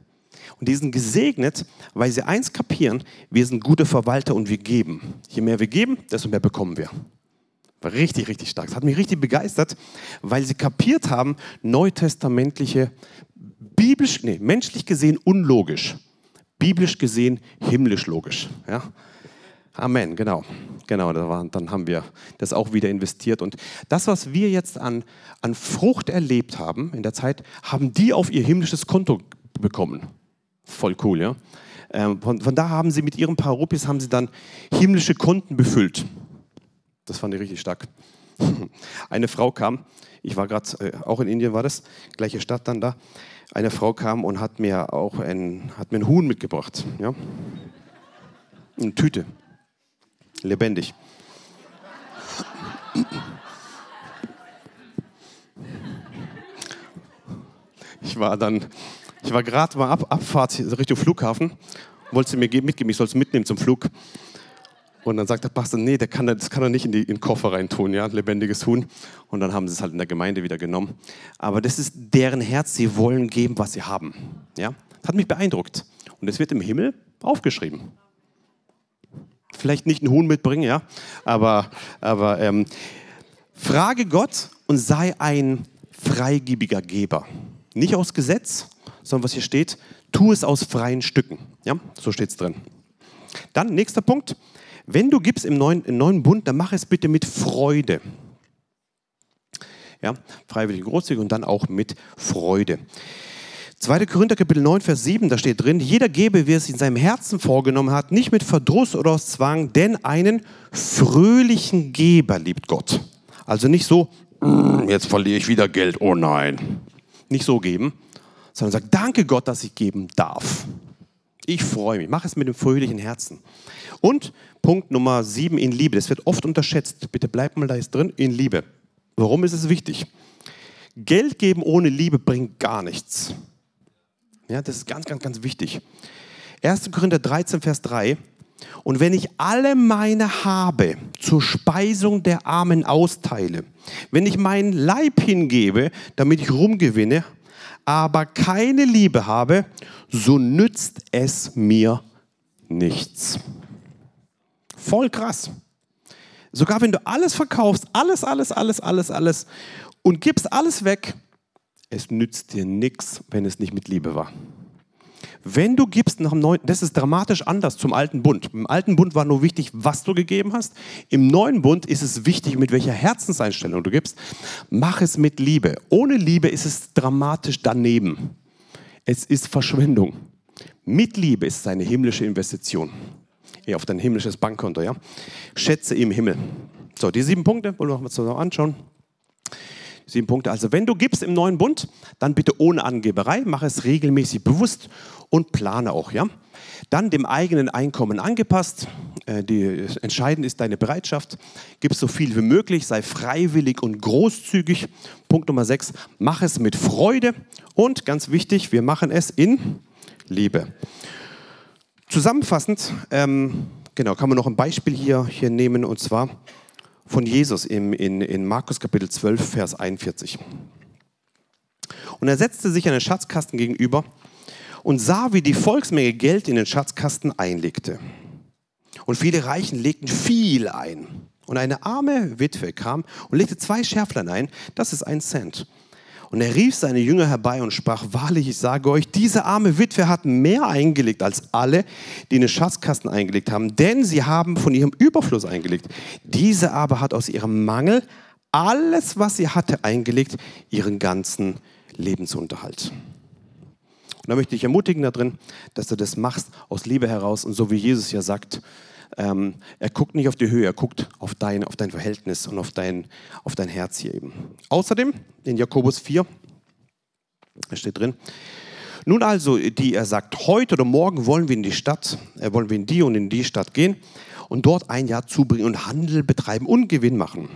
Und die sind gesegnet, weil sie eins kapieren, wir sind gute Verwalter und wir geben. Je mehr wir geben, desto mehr bekommen wir. War richtig, richtig stark. Das hat mich richtig begeistert, weil sie kapiert haben, neutestamentliche biblisch, nee, menschlich gesehen unlogisch, biblisch gesehen himmlisch logisch. Ja? Amen, genau. Genau, dann haben wir das auch wieder investiert. Und das, was wir jetzt an, an Frucht erlebt haben in der Zeit, haben die auf ihr himmlisches Konto bekommen. Voll cool, ja. Ähm, von, von, da haben sie mit ihren paar Rupies haben sie dann himmlische Konten befüllt. Das fand ich richtig stark. <laughs> Eine Frau kam, ich war gerade, äh, auch in Indien war das, gleiche Stadt dann da eine Frau kam und hat mir auch ein, hat mir ein Huhn mitgebracht. Ja? Eine Tüte. Lebendig. Ich war dann, ich war gerade mal ab, Abfahrt Richtung Flughafen, wollte sie mir mitgeben, ich soll es mitnehmen zum Flug. Und dann sagt der Pastor, nee, der kann, das kann er nicht in, die, in den Koffer reintun, ja, lebendiges Huhn. Und dann haben sie es halt in der Gemeinde wieder genommen. Aber das ist deren Herz, sie wollen geben, was sie haben. Ja, das hat mich beeindruckt. Und es wird im Himmel aufgeschrieben. Vielleicht nicht ein Huhn mitbringen, ja, aber, aber ähm, frage Gott und sei ein freigebiger Geber. Nicht aus Gesetz, sondern was hier steht, tu es aus freien Stücken. Ja, so steht es drin. Dann, nächster Punkt, wenn du gibst im neuen, im neuen Bund, dann mach es bitte mit Freude. Ja, freiwillig großzügig und dann auch mit Freude. 2. Korinther Kapitel 9, Vers 7, da steht drin, jeder gebe, wie er es in seinem Herzen vorgenommen hat, nicht mit Verdruss oder aus Zwang, denn einen fröhlichen Geber liebt Gott. Also nicht so, mm, jetzt verliere ich wieder Geld, oh nein. Nicht so geben, sondern sag, danke Gott, dass ich geben darf. Ich freue mich, mach es mit dem fröhlichen Herzen. Und Punkt Nummer sieben in Liebe. Das wird oft unterschätzt. Bitte bleibt mal da jetzt drin. In Liebe. Warum ist es wichtig? Geld geben ohne Liebe bringt gar nichts. Ja, das ist ganz, ganz, ganz wichtig. 1. Korinther 13, Vers 3. Und wenn ich alle meine Habe zur Speisung der Armen austeile, wenn ich meinen Leib hingebe, damit ich rumgewinne, aber keine Liebe habe, so nützt es mir nichts. Voll krass. Sogar wenn du alles verkaufst, alles, alles, alles, alles, alles und gibst alles weg, es nützt dir nichts, wenn es nicht mit Liebe war. Wenn du gibst nach dem neuen, das ist dramatisch anders zum alten Bund. Im alten Bund war nur wichtig, was du gegeben hast. Im neuen Bund ist es wichtig, mit welcher Herzenseinstellung du gibst. Mach es mit Liebe. Ohne Liebe ist es dramatisch daneben. Es ist Verschwendung. Mit Liebe ist es eine himmlische Investition. Eher auf dein himmlisches Bankkonto, ja? Schätze im Himmel. So, die sieben Punkte wollen wir uns noch anschauen. Sieben Punkte. Also, wenn du gibst im neuen Bund, dann bitte ohne Angeberei, mach es regelmäßig bewusst und plane auch, ja? Dann dem eigenen Einkommen angepasst. Äh, die, entscheidend ist deine Bereitschaft. Gib so viel wie möglich, sei freiwillig und großzügig. Punkt Nummer sechs, mach es mit Freude. Und ganz wichtig, wir machen es in Liebe. Zusammenfassend, ähm, genau, kann man noch ein Beispiel hier, hier nehmen und zwar von Jesus im, in, in Markus Kapitel 12, Vers 41. Und er setzte sich einen Schatzkasten gegenüber und sah, wie die Volksmenge Geld in den Schatzkasten einlegte. Und viele Reichen legten viel ein. Und eine arme Witwe kam und legte zwei Schärflein ein, das ist ein Cent. Und er rief seine Jünger herbei und sprach, wahrlich, ich sage euch, diese arme Witwe hat mehr eingelegt als alle, die in den Schatzkasten eingelegt haben, denn sie haben von ihrem Überfluss eingelegt. Diese aber hat aus ihrem Mangel alles, was sie hatte, eingelegt, ihren ganzen Lebensunterhalt. Und da möchte ich ermutigen darin, dass du das machst aus Liebe heraus und so wie Jesus ja sagt, ähm, er guckt nicht auf die Höhe, er guckt auf dein, auf dein Verhältnis und auf dein, auf dein Herz hier eben. Außerdem in Jakobus 4, da steht drin, nun also, die er sagt, heute oder morgen wollen wir in die Stadt, äh, wollen wir in die und in die Stadt gehen und dort ein Jahr zubringen und Handel betreiben und Gewinn machen.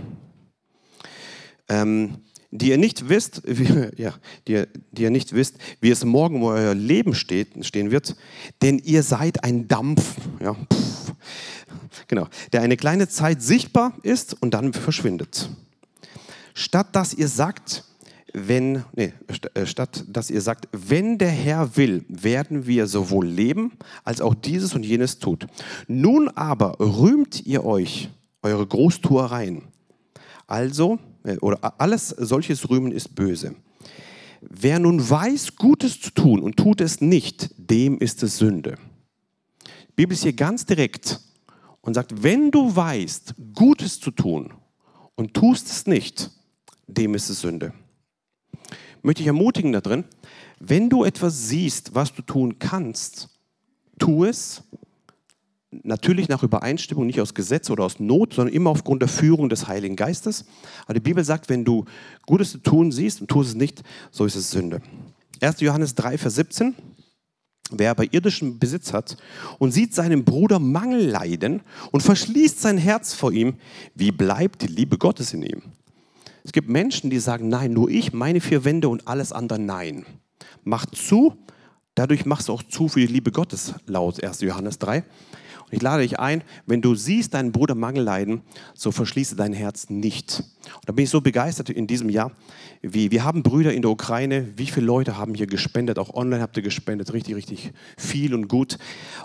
Ähm, die ihr nicht wisst, <laughs> wie, ja, die, die ihr nicht wisst, wie es morgen um euer Leben steht, stehen wird, denn ihr seid ein Dampf, ja, pff, genau, der eine kleine Zeit sichtbar ist und dann verschwindet. Statt dass ihr sagt, wenn, nee, äh, statt dass ihr sagt, wenn der Herr will, werden wir sowohl leben, als auch dieses und jenes tut. Nun aber rühmt ihr euch eure Großtuereien. Also, oder alles solches Rühmen ist böse. Wer nun weiß, Gutes zu tun und tut es nicht, dem ist es Sünde. Die Bibel ist hier ganz direkt und sagt, wenn du weißt, Gutes zu tun und tust es nicht, dem ist es Sünde. Möchte ich ermutigen darin, wenn du etwas siehst, was du tun kannst, tu es natürlich nach Übereinstimmung, nicht aus Gesetz oder aus Not, sondern immer aufgrund der Führung des Heiligen Geistes. Aber die Bibel sagt, wenn du Gutes zu tun siehst und tust es nicht, so ist es Sünde. 1. Johannes 3, Vers 17. Wer aber irdischen Besitz hat und sieht seinem Bruder Mangel leiden und verschließt sein Herz vor ihm, wie bleibt die Liebe Gottes in ihm? Es gibt Menschen, die sagen, nein, nur ich, meine vier Wände und alles andere nein. Mach zu, dadurch machst du auch zu für die Liebe Gottes, laut 1. Johannes 3. Ich lade dich ein, wenn du siehst deinen Bruder Mangel leiden, so verschließe dein Herz nicht. Und da bin ich so begeistert in diesem Jahr, wie wir haben Brüder in der Ukraine, wie viele Leute haben hier gespendet, auch online habt ihr gespendet, richtig, richtig viel und gut.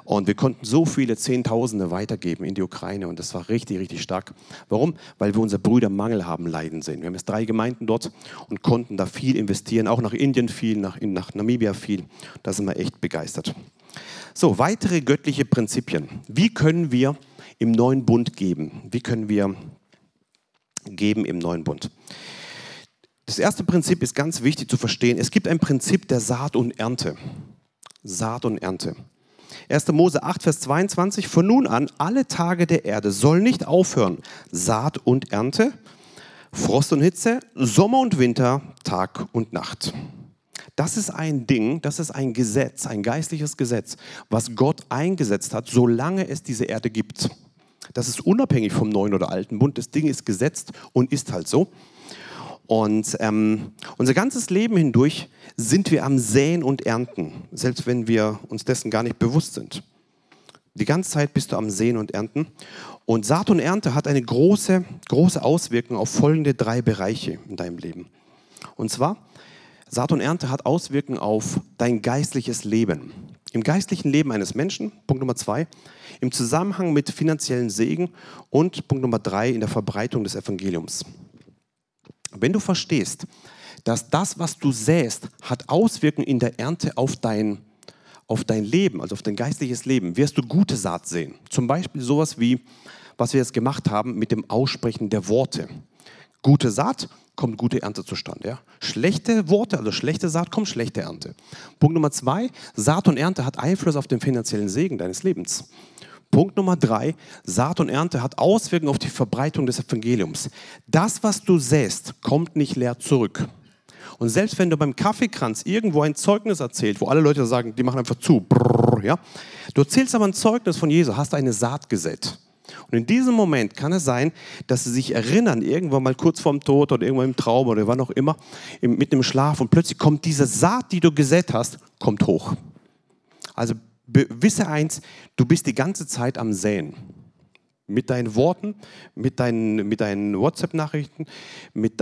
Und wir konnten so viele Zehntausende weitergeben in die Ukraine und das war richtig, richtig stark. Warum? Weil wir unsere Brüder Mangel haben leiden sehen. Wir haben jetzt drei Gemeinden dort und konnten da viel investieren, auch nach Indien viel, nach, nach Namibia viel. Da sind wir echt begeistert. So, weitere göttliche Prinzipien. Wie können wir im neuen Bund geben? Wie können wir geben im neuen Bund? Das erste Prinzip ist ganz wichtig zu verstehen. Es gibt ein Prinzip der Saat und Ernte. Saat und Ernte. 1. Mose 8, Vers 22. Von nun an, alle Tage der Erde soll nicht aufhören. Saat und Ernte, Frost und Hitze, Sommer und Winter, Tag und Nacht. Das ist ein Ding, das ist ein Gesetz, ein geistliches Gesetz, was Gott eingesetzt hat, solange es diese Erde gibt. Das ist unabhängig vom neuen oder alten Bund. Das Ding ist gesetzt und ist halt so. Und ähm, unser ganzes Leben hindurch sind wir am Säen und Ernten, selbst wenn wir uns dessen gar nicht bewusst sind. Die ganze Zeit bist du am Säen und Ernten. Und Saat und Ernte hat eine große, große Auswirkung auf folgende drei Bereiche in deinem Leben. Und zwar, Saat und Ernte hat Auswirkungen auf dein geistliches Leben. Im geistlichen Leben eines Menschen, Punkt Nummer zwei, im Zusammenhang mit finanziellen Segen und Punkt Nummer drei, in der Verbreitung des Evangeliums. Wenn du verstehst, dass das, was du säst, hat Auswirkungen in der Ernte auf dein, auf dein Leben, also auf dein geistliches Leben, wirst du gute Saat sehen. Zum Beispiel sowas wie, was wir jetzt gemacht haben mit dem Aussprechen der Worte. Gute Saat kommt gute Ernte zustande. Ja? Schlechte Worte, also schlechte Saat, kommt schlechte Ernte. Punkt Nummer zwei, Saat und Ernte hat Einfluss auf den finanziellen Segen deines Lebens. Punkt Nummer drei, Saat und Ernte hat Auswirkungen auf die Verbreitung des Evangeliums. Das, was du säst, kommt nicht leer zurück. Und selbst wenn du beim Kaffeekranz irgendwo ein Zeugnis erzählst, wo alle Leute sagen, die machen einfach zu, brrr, ja, du erzählst aber ein Zeugnis von Jesus, hast eine Saat gesät. Und in diesem Moment kann es sein, dass sie sich erinnern, irgendwann mal kurz vorm Tod oder irgendwann im Traum oder wann auch immer, mit dem Schlaf und plötzlich kommt diese Saat, die du gesät hast, kommt hoch. Also wisse eins, du bist die ganze Zeit am Säen. Mit deinen Worten, mit deinen, mit deinen WhatsApp-Nachrichten, mit,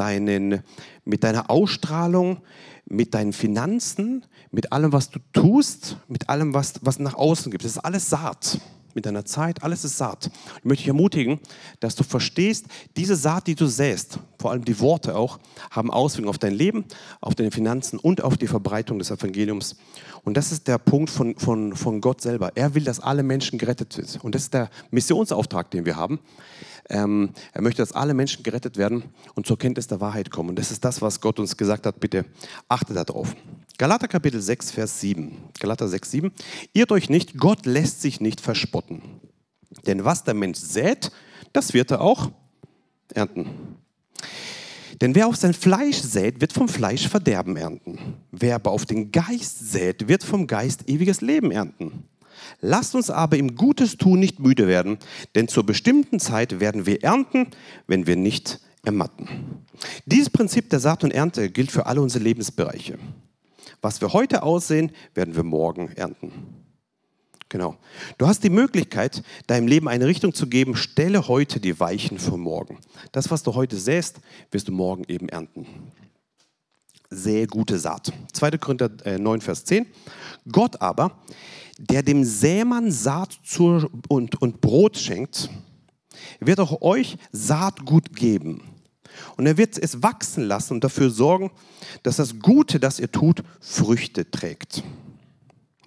mit deiner Ausstrahlung, mit deinen Finanzen, mit allem, was du tust, mit allem, was, was nach außen gibt. Das ist alles Saat mit deiner Zeit, alles ist Saat. Ich möchte dich ermutigen, dass du verstehst, diese Saat, die du säst, vor allem die Worte auch, haben Auswirkungen auf dein Leben, auf deine Finanzen und auf die Verbreitung des Evangeliums. Und das ist der Punkt von, von, von Gott selber. Er will, dass alle Menschen gerettet sind. Und das ist der Missionsauftrag, den wir haben. Ähm, er möchte, dass alle Menschen gerettet werden und zur Kenntnis der Wahrheit kommen. Und das ist das, was Gott uns gesagt hat. Bitte achte darauf. Galater Kapitel 6, Vers 7. Galater 6, 7. Irrt euch nicht, Gott lässt sich nicht verspotten. Denn was der Mensch sät, das wird er auch ernten. Denn wer auf sein Fleisch sät, wird vom Fleisch Verderben ernten. Wer aber auf den Geist sät, wird vom Geist ewiges Leben ernten. Lasst uns aber im Gutes tun nicht müde werden, denn zur bestimmten Zeit werden wir ernten, wenn wir nicht ermatten. Dieses Prinzip der Saat und Ernte gilt für alle unsere Lebensbereiche. Was wir heute aussehen, werden wir morgen ernten. Genau. Du hast die Möglichkeit, deinem Leben eine Richtung zu geben. Stelle heute die Weichen für morgen. Das, was du heute säst, wirst du morgen eben ernten. Sähe gute Saat. 2. Korinther 9, äh, Vers 10. Gott aber, der dem Sämann Saat und, und Brot schenkt, wird auch euch Saatgut geben und er wird es wachsen lassen und dafür sorgen, dass das Gute, das ihr tut, Früchte trägt.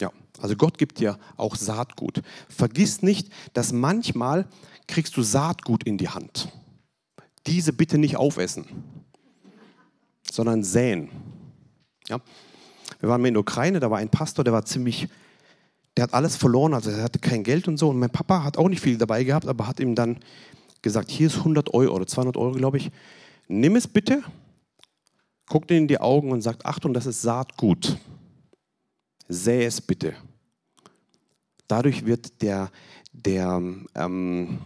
Ja, also Gott gibt dir auch Saatgut. Vergiss nicht, dass manchmal kriegst du Saatgut in die Hand. Diese bitte nicht aufessen, sondern säen. Ja? Wir waren in der Ukraine, da war ein Pastor, der war ziemlich, der hat alles verloren, also er hatte kein Geld und so. Und mein Papa hat auch nicht viel dabei gehabt, aber hat ihm dann gesagt, hier ist 100 Euro oder 200 Euro, glaube ich nimm es bitte, guckt in die Augen und sagt, Achtung, das ist Saatgut. Sähe es bitte. Dadurch wird der, der, ähm,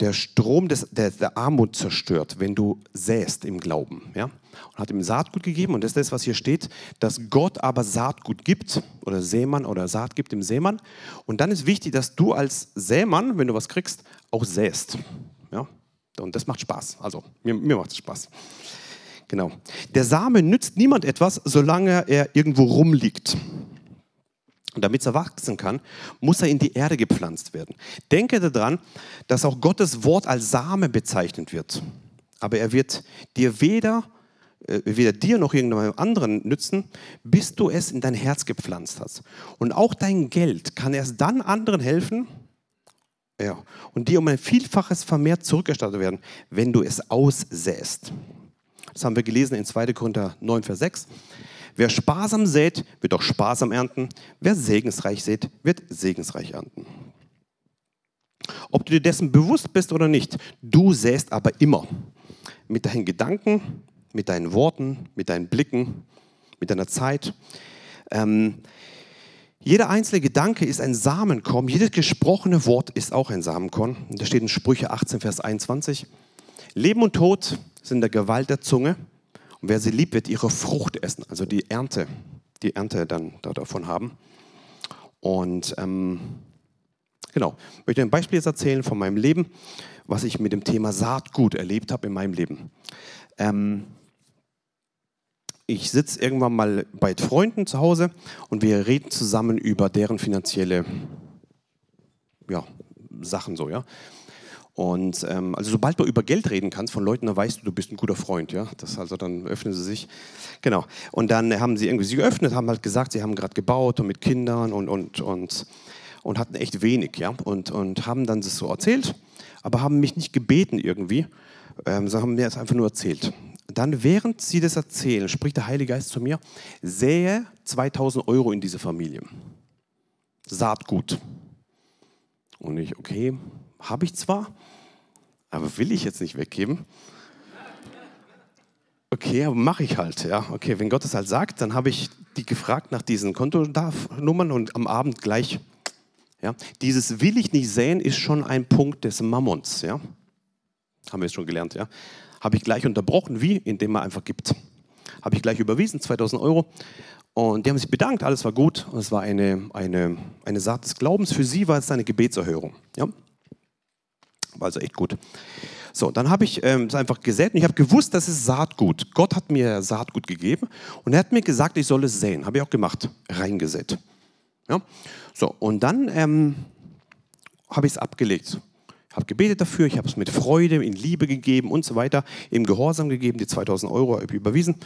der Strom des, der, der, Armut zerstört, wenn du säst im Glauben. Ja? Und hat ihm Saatgut gegeben und das ist das, was hier steht, dass Gott aber Saatgut gibt oder Sämann oder Saat gibt im Sämann. Und dann ist wichtig, dass du als Sämann, wenn du was kriegst, auch säst. Ja? Und das macht Spaß. Also, mir, mir macht es Spaß. Genau. Der Same nützt niemand etwas, solange er irgendwo rumliegt. Und damit er wachsen kann, muss er in die Erde gepflanzt werden. Denke daran, dass auch Gottes Wort als Same bezeichnet wird. Aber er wird dir weder, äh, weder dir noch irgendeinem anderen nützen, bis du es in dein Herz gepflanzt hast. Und auch dein Geld kann erst dann anderen helfen, ja. Und dir um ein Vielfaches vermehrt zurückerstattet werden, wenn du es aussäst. Das haben wir gelesen in 2. Korinther 9, Vers 6. Wer sparsam sät, wird auch sparsam ernten. Wer segensreich sät, wird segensreich ernten. Ob du dir dessen bewusst bist oder nicht, du säst aber immer. Mit deinen Gedanken, mit deinen Worten, mit deinen Blicken, mit deiner Zeit. Ähm, jeder einzelne Gedanke ist ein Samenkorn, jedes gesprochene Wort ist auch ein Samenkorn. Da steht in Sprüche 18, Vers 21. Leben und Tod sind der Gewalt der Zunge. Und wer sie liebt, wird ihre Frucht essen, also die Ernte, die Ernte dann davon haben. Und ähm, genau, ich möchte ein Beispiel jetzt erzählen von meinem Leben, was ich mit dem Thema Saatgut erlebt habe in meinem Leben. Ähm, ich sitze irgendwann mal bei Freunden zu Hause und wir reden zusammen über deren finanzielle ja, Sachen so, ja. Und ähm, also sobald du über Geld reden kannst von Leuten, dann weißt du, du bist ein guter Freund, ja. Das also dann öffnen sie sich. Genau. Und dann haben sie irgendwie sich geöffnet, haben halt gesagt, sie haben gerade gebaut und mit Kindern und und und und hatten echt wenig, ja. Und und haben dann das so erzählt, aber haben mich nicht gebeten irgendwie, ähm, sondern haben mir das einfach nur erzählt. Dann, während sie das erzählen, spricht der Heilige Geist zu mir: Sähe 2000 Euro in diese Familie. Saatgut. Und ich, okay, habe ich zwar, aber will ich jetzt nicht weggeben. Okay, aber mache ich halt. Ja, okay, wenn Gott es halt sagt, dann habe ich die gefragt nach diesen Kontonummern und am Abend gleich. Ja, dieses will ich nicht sehen ist schon ein Punkt des Mammons. Ja, haben wir es schon gelernt. Ja, habe ich gleich unterbrochen. Wie? Indem man einfach gibt. Habe ich gleich überwiesen, 2000 Euro. Und die haben sich bedankt, alles war gut. Es war eine, eine, eine Saat des Glaubens. Für sie war es eine Gebetserhörung. Ja? Also echt gut. So, dann habe ich ähm, es einfach gesät und ich habe gewusst, das ist Saatgut. Gott hat mir Saatgut gegeben und er hat mir gesagt, ich soll es säen. Habe ich auch gemacht, reingesät. Ja? So, und dann ähm, habe ich es abgelegt. Ich habe gebetet dafür, ich habe es mit Freude, in Liebe gegeben und so weiter, im Gehorsam gegeben, die 2000 Euro überwiesen.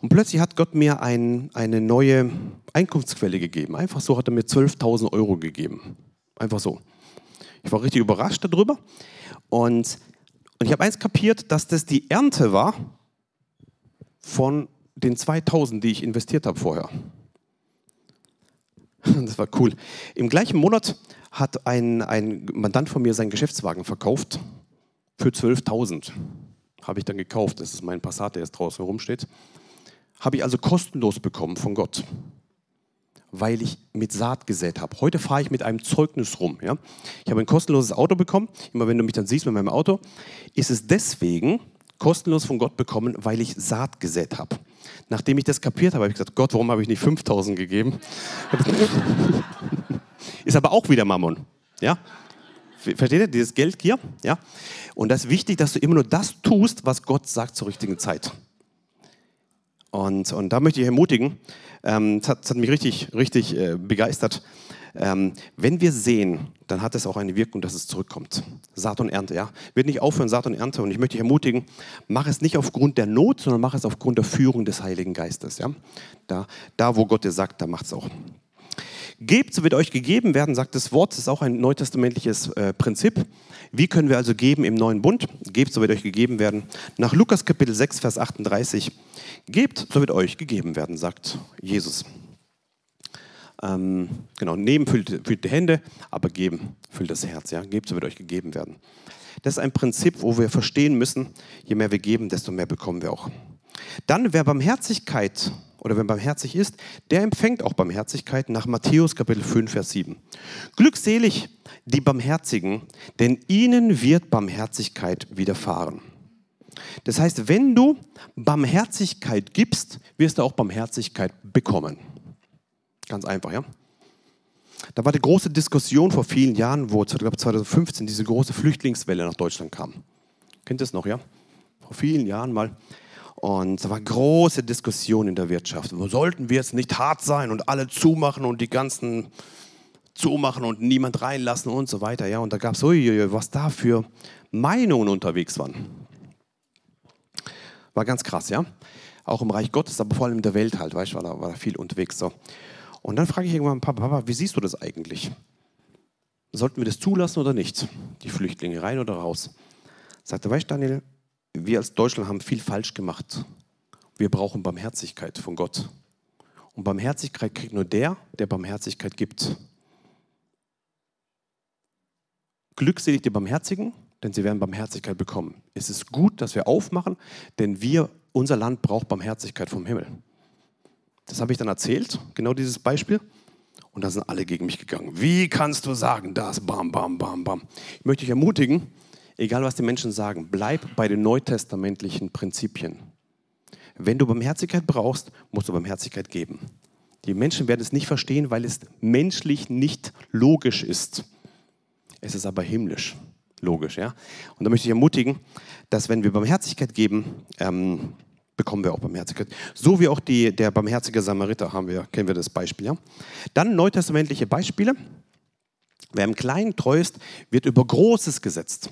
Und plötzlich hat Gott mir ein, eine neue Einkunftsquelle gegeben. Einfach so hat er mir 12.000 Euro gegeben. Einfach so. Ich war richtig überrascht darüber. Und, und ich habe eins kapiert, dass das die Ernte war von den 2000, die ich investiert habe vorher. <laughs> Das war cool. Im gleichen Monat hat ein, ein Mandant von mir seinen Geschäftswagen verkauft für 12.000. Habe ich dann gekauft. Das ist mein Passat, der jetzt draußen rumsteht. Habe ich also kostenlos bekommen von Gott weil ich mit Saat gesät habe. Heute fahre ich mit einem Zeugnis rum. Ja? Ich habe ein kostenloses Auto bekommen. Immer wenn du mich dann siehst mit meinem Auto, ist es deswegen kostenlos von Gott bekommen, weil ich Saat gesät habe. Nachdem ich das kapiert habe, habe ich gesagt, Gott, warum habe ich nicht 5000 gegeben? <laughs> ist aber auch wieder Mammon. Ja? Versteht ihr? Dieses Geldgier? Ja? Und das ist wichtig, dass du immer nur das tust, was Gott sagt zur richtigen Zeit. Und, und da möchte ich ermutigen, ähm, das, hat, das, hat, mich richtig, richtig äh, begeistert. Ähm, wenn wir sehen, dann hat es auch eine Wirkung, dass es zurückkommt. Saat und Ernte, ja. Wird nicht aufhören, Saat und Ernte. Und ich möchte dich ermutigen, mach es nicht aufgrund der Not, sondern mach es aufgrund der Führung des Heiligen Geistes. Ja? Da, da, wo Gott dir sagt, da macht es auch. Gebt, so wird euch gegeben werden, sagt das Wort. Das ist auch ein neutestamentliches äh, Prinzip. Wie können wir also geben im neuen Bund? Gebt, so wird euch gegeben werden. Nach Lukas Kapitel 6, Vers 38. Gebt, so wird euch gegeben werden, sagt Jesus. Ähm, genau, nehmen füllt, füllt die Hände, aber geben füllt das Herz. Ja? Gebt, so wird euch gegeben werden. Das ist ein Prinzip, wo wir verstehen müssen, je mehr wir geben, desto mehr bekommen wir auch. Dann, wer Barmherzigkeit oder wenn barmherzig ist, der empfängt auch Barmherzigkeit nach Matthäus Kapitel 5, Vers 7. Glückselig die Barmherzigen, denn ihnen wird Barmherzigkeit widerfahren. Das heißt, wenn du Barmherzigkeit gibst, wirst du auch Barmherzigkeit bekommen. Ganz einfach, ja? Da war die große Diskussion vor vielen Jahren, wo 2015 diese große Flüchtlingswelle nach Deutschland kam. Kennt ihr das noch, ja? Vor vielen Jahren mal. Und da war große Diskussion in der Wirtschaft. Wo sollten wir jetzt nicht hart sein und alle zumachen und die ganzen zumachen und niemand reinlassen und so weiter. Ja, und da gab es, was da für Meinungen unterwegs waren. War ganz krass, ja. Auch im Reich Gottes, aber vor allem in der Welt halt, weißt du, war da, war da viel unterwegs. So. Und dann frage ich irgendwann, Papa, Papa, wie siehst du das eigentlich? Sollten wir das zulassen oder nicht? Die Flüchtlinge rein oder raus? Sagte, weißt du, Daniel, wir als Deutschland haben viel falsch gemacht. Wir brauchen Barmherzigkeit von Gott. Und Barmherzigkeit kriegt nur der, der Barmherzigkeit gibt. Glückselig die Barmherzigen, denn sie werden Barmherzigkeit bekommen. Es ist gut, dass wir aufmachen, denn wir, unser Land braucht Barmherzigkeit vom Himmel. Das habe ich dann erzählt, genau dieses Beispiel. Und da sind alle gegen mich gegangen. Wie kannst du sagen das? Bam, bam, bam, bam. Ich möchte dich ermutigen, egal was die Menschen sagen, bleib bei den neutestamentlichen Prinzipien. Wenn du Barmherzigkeit brauchst, musst du Barmherzigkeit geben. Die Menschen werden es nicht verstehen, weil es menschlich nicht logisch ist. Es ist aber himmlisch logisch. Ja? Und da möchte ich ermutigen, dass wenn wir Barmherzigkeit geben, ähm, bekommen wir auch Barmherzigkeit. So wie auch die, der barmherzige Samariter haben wir, kennen wir das Beispiel. Ja? Dann neutestamentliche Beispiele. Wer im Kleinen treu ist, wird über Großes gesetzt.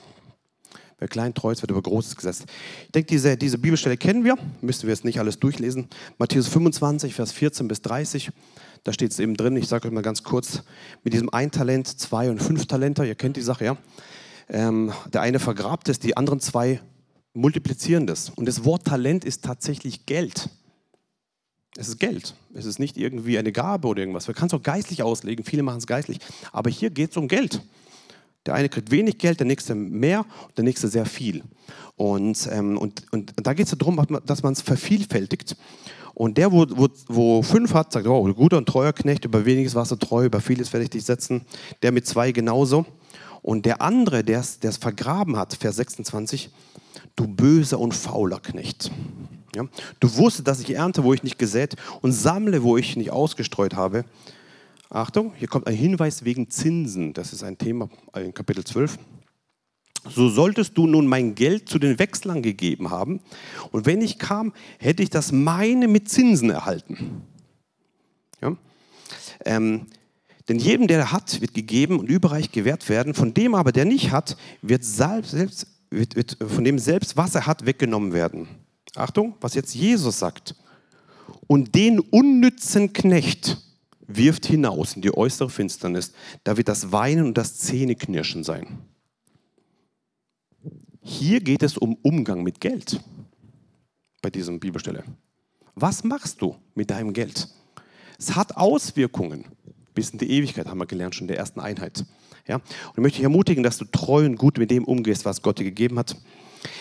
Wer klein treu ist, wird über Großes gesetzt. Ich denke, diese, diese Bibelstelle kennen wir, müssen wir jetzt nicht alles durchlesen. Matthäus 25, Vers 14 bis 30, da steht es eben drin, ich sage euch mal ganz kurz, mit diesem ein Talent, zwei und fünf Talenter, ihr kennt die Sache, ja. Ähm, der eine vergrabt es, die anderen zwei multiplizieren das. Und das Wort Talent ist tatsächlich Geld. Es ist Geld. Es ist nicht irgendwie eine Gabe oder irgendwas. Man kann es auch geistlich auslegen. Viele machen es geistlich. Aber hier geht es um Geld. Der eine kriegt wenig Geld, der nächste mehr, der nächste sehr viel. Und, ähm, und, und da geht es darum, dass man es vervielfältigt. Und der, wo, wo, wo, fünf hat, sagt, oh, guter und treuer Knecht, über weniges warst du treu, über vieles werde ich dich setzen. Der mit zwei genauso. Und der andere, der es vergraben hat, Vers 26, du böser und fauler Knecht. Ja? Du wusstest, dass ich ernte, wo ich nicht gesät und sammle, wo ich nicht ausgestreut habe. Achtung, hier kommt ein Hinweis wegen Zinsen. Das ist ein Thema in Kapitel 12. So solltest du nun mein Geld zu den Wechslern gegeben haben. Und wenn ich kam, hätte ich das meine mit Zinsen erhalten. Ja? Ähm, denn jedem, der hat, wird gegeben und überreich gewährt werden. Von dem aber, der nicht hat, wird, selbst, wird, wird von dem selbst, was er hat, weggenommen werden. Achtung, was jetzt Jesus sagt. Und den unnützen Knecht, wirft hinaus in die äußere Finsternis. Da wird das Weinen und das Zähneknirschen sein. Hier geht es um Umgang mit Geld bei dieser Bibelstelle. Was machst du mit deinem Geld? Es hat Auswirkungen bis in die Ewigkeit, haben wir gelernt schon in der ersten Einheit. Ja? Und ich möchte dich ermutigen, dass du treu und gut mit dem umgehst, was Gott dir gegeben hat.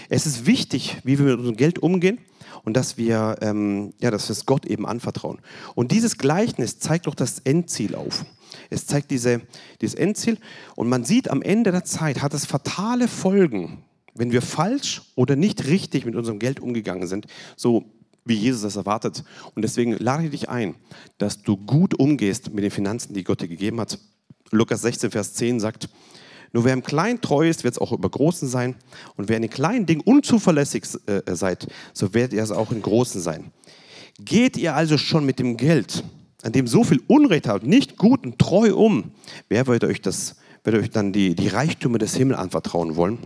Es ist wichtig, wie wir mit unserem Geld umgehen und dass wir, ähm, ja, dass wir es Gott eben anvertrauen. Und dieses Gleichnis zeigt doch das Endziel auf. Es zeigt diese, dieses Endziel und man sieht am Ende der Zeit hat es fatale Folgen, wenn wir falsch oder nicht richtig mit unserem Geld umgegangen sind, so wie Jesus das erwartet. Und deswegen lade ich dich ein, dass du gut umgehst mit den Finanzen, die Gott dir gegeben hat. Lukas 16, Vers 10 sagt, nur wer im Kleinen treu ist, wird es auch über Großen sein. Und wer in den kleinen Dingen unzuverlässig äh, seid, so werdet ihr es auch in Großen sein. Geht ihr also schon mit dem Geld, an dem so viel Unrecht habt, nicht gut und treu um, wer wird euch, das, wird euch dann die, die Reichtümer des Himmels anvertrauen wollen?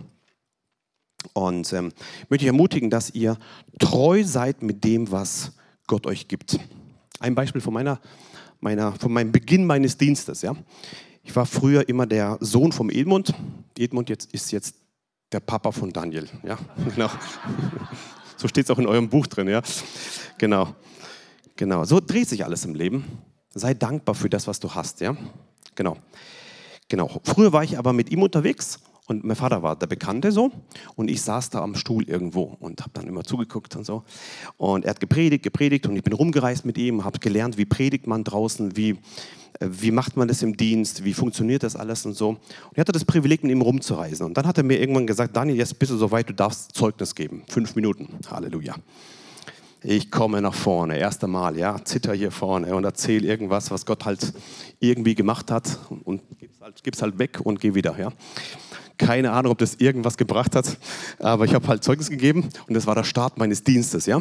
Und ähm, ich möchte euch ermutigen, dass ihr treu seid mit dem, was Gott euch gibt. Ein Beispiel von, meiner, meiner, von meinem Beginn meines Dienstes. Ja? Ich war früher immer der Sohn vom Edmund. Edmund jetzt ist jetzt der Papa von Daniel. Ja, <laughs> genau. So steht es auch in eurem Buch drin. Ja, genau. Genau. So dreht sich alles im Leben. Sei dankbar für das, was du hast. Ja, genau. Genau. Früher war ich aber mit ihm unterwegs und mein Vater war der Bekannte so und ich saß da am Stuhl irgendwo und habe dann immer zugeguckt und so. Und er hat gepredigt, gepredigt und ich bin rumgereist mit ihm, habe gelernt, wie predigt man draußen, wie, äh, wie macht man das im Dienst, wie funktioniert das alles und so. Und ich hatte das Privileg, mit ihm rumzureisen. Und dann hat er mir irgendwann gesagt, Daniel, jetzt bist du soweit, du darfst Zeugnis geben. Fünf Minuten. Halleluja. Ich komme nach vorne, erste Mal, ja, zitter hier vorne und erzähle irgendwas, was Gott halt irgendwie gemacht hat und gib's halt, gib's halt weg und geh wieder, ja. Keine Ahnung, ob das irgendwas gebracht hat, aber ich habe halt Zeugnis gegeben und das war der Start meines Dienstes, ja.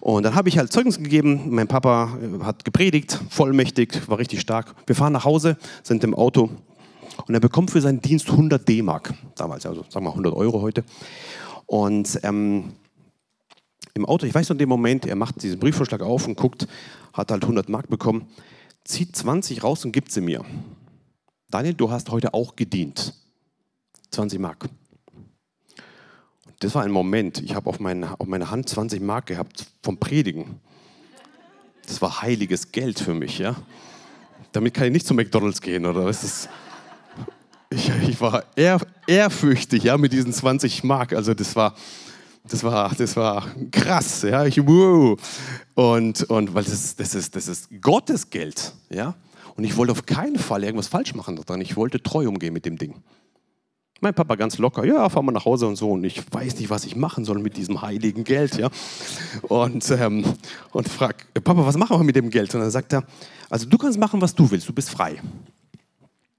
Und dann habe ich halt Zeugnis gegeben. Mein Papa äh, hat gepredigt, vollmächtig, war richtig stark. Wir fahren nach Hause, sind im Auto und er bekommt für seinen Dienst 100 D-Mark damals, also sagen wir 100 Euro heute. Und ähm, im Auto, ich weiß noch in dem Moment, er macht diesen Briefvorschlag auf und guckt, hat halt 100 Mark bekommen, zieht 20 raus und gibt sie mir. Daniel, du hast heute auch gedient. 20 Mark. Und das war ein Moment, ich habe auf, auf meiner Hand 20 Mark gehabt vom Predigen. Das war heiliges Geld für mich, ja. Damit kann ich nicht zu McDonalds gehen, oder? Das ist, ich, ich war ehr, ehrfürchtig, ja, mit diesen 20 Mark. Also das war, das war, das war krass, ja. Ich, wow. Und, und weil das, das, ist, das ist Gottes Geld, ja. Und ich wollte auf keinen Fall irgendwas falsch machen daran. Ich wollte treu umgehen mit dem Ding. Mein Papa ganz locker, ja, fahr mal nach Hause und so. Und ich weiß nicht, was ich machen soll mit diesem heiligen Geld, ja. Und, ähm, und frag, Papa, was machen wir mit dem Geld? Und dann sagt er, also du kannst machen, was du willst, du bist frei.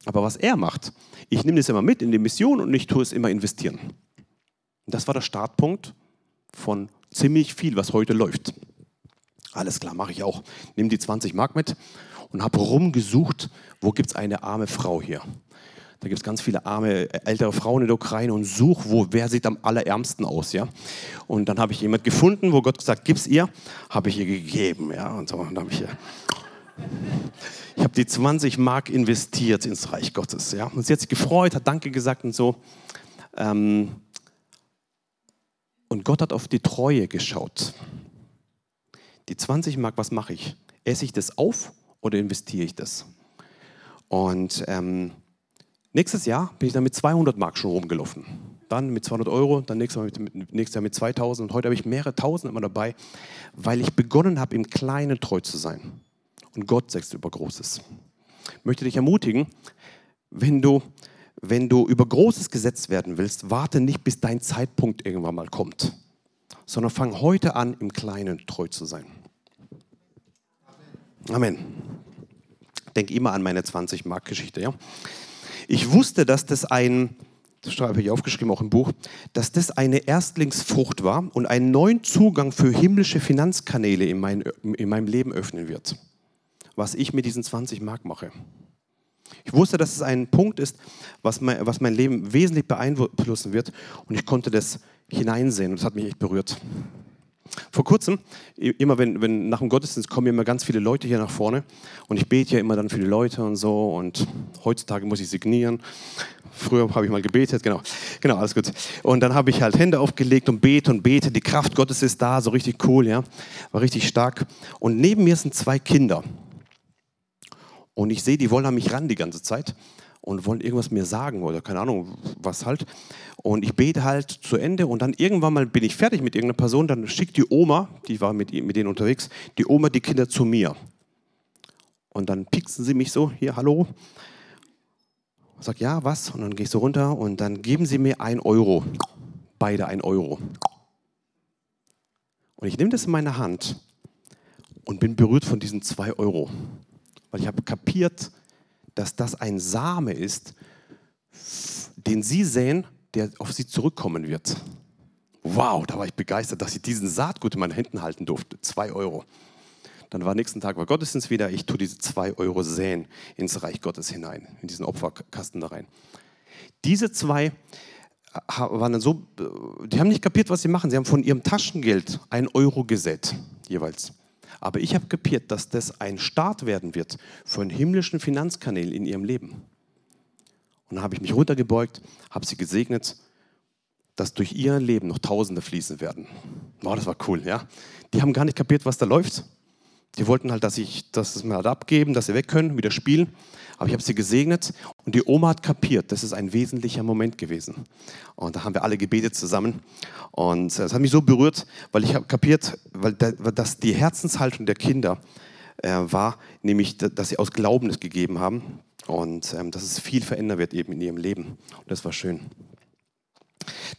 Aber was er macht, ich nehme das immer mit in die Mission und ich tue es immer investieren. Und das war der Startpunkt von ziemlich viel, was heute läuft. Alles klar, mache ich auch. Nimm die 20 Mark mit und habe rumgesucht, wo gibt es eine arme Frau hier. Da gibt es ganz viele arme ältere Frauen in der Ukraine und such, wo, wer sieht am allerärmsten aus, ja. Und dann habe ich jemand gefunden, wo Gott gesagt, gib's ihr, habe ich ihr gegeben, ja. Und so, habe ich ihr ich habe die 20 Mark investiert ins Reich Gottes. Ja? Und sie hat sich gefreut, hat Danke gesagt und so. Ähm, und Gott hat auf die Treue geschaut. Die 20 Mark, was mache ich? Esse ich das auf oder investiere ich das? Und ähm, nächstes Jahr bin ich dann mit 200 Mark schon rumgelaufen. Dann mit 200 Euro, dann nächstes, Mal mit, nächstes Jahr mit 2000 und heute habe ich mehrere Tausend immer dabei, weil ich begonnen habe, im Kleinen treu zu sein. Und Gott sagt über Großes. Ich möchte dich ermutigen, wenn du, wenn du über Großes gesetzt werden willst, warte nicht, bis dein Zeitpunkt irgendwann mal kommt, sondern fang heute an, im Kleinen treu zu sein. Amen. Denk immer an meine 20-Mark-Geschichte. Ja? Ich wusste, dass das ein, das habe ich aufgeschrieben, auch im Buch, dass das eine Erstlingsfrucht war und einen neuen Zugang für himmlische Finanzkanäle in, mein, in meinem Leben öffnen wird was ich mit diesen 20 Mark mache. Ich wusste, dass es ein Punkt ist, was mein, was mein Leben wesentlich beeinflussen wird und ich konnte das hineinsehen und das hat mich echt berührt. Vor kurzem, immer wenn, wenn nach dem Gottesdienst kommen immer ganz viele Leute hier nach vorne und ich bete ja immer dann für die Leute und so und heutzutage muss ich signieren. Früher habe ich mal gebetet, genau, genau, alles gut. Und dann habe ich halt Hände aufgelegt und bete und bete. Die Kraft Gottes ist da, so richtig cool, ja, war richtig stark. Und neben mir sind zwei Kinder und ich sehe, die wollen an mich ran die ganze Zeit und wollen irgendwas mir sagen oder keine Ahnung, was halt. Und ich bete halt zu Ende und dann irgendwann mal bin ich fertig mit irgendeiner Person, dann schickt die Oma, die war mit, mit denen unterwegs, die Oma die Kinder zu mir. Und dann pieksen sie mich so, hier, hallo. Ich sag, ja, was? Und dann gehe ich so runter und dann geben sie mir ein Euro. Beide ein Euro. Und ich nehme das in meine Hand und bin berührt von diesen zwei Euro weil ich habe kapiert, dass das ein Same ist, den Sie sehen, der auf Sie zurückkommen wird. Wow, da war ich begeistert, dass ich diesen Saatgut in meinen Händen halten durfte. Zwei Euro. Dann war nächsten Tag war Gottesdienst wieder. Ich tue diese zwei Euro säen ins Reich Gottes hinein, in diesen Opferkasten da rein. Diese zwei waren dann so, die haben nicht kapiert, was sie machen. Sie haben von ihrem Taschengeld ein Euro gesät, jeweils. Aber ich habe kapiert, dass das ein Start werden wird von himmlischen Finanzkanälen in ihrem Leben. Und dann habe ich mich runtergebeugt, habe sie gesegnet, dass durch ihr Leben noch Tausende fließen werden. Wow, das war cool, ja. Die haben gar nicht kapiert, was da läuft. Die wollten halt, dass ich das mal halt abgeben, dass sie weg können, wieder spielen. Aber ich habe sie gesegnet und die Oma hat kapiert, das ist ein wesentlicher Moment gewesen. Und da haben wir alle gebetet zusammen. Und das hat mich so berührt, weil ich habe kapiert, weil das die Herzenshaltung der Kinder äh, war, nämlich, dass sie aus Glauben es gegeben haben und ähm, dass es viel verändern wird eben in ihrem Leben. Und das war schön.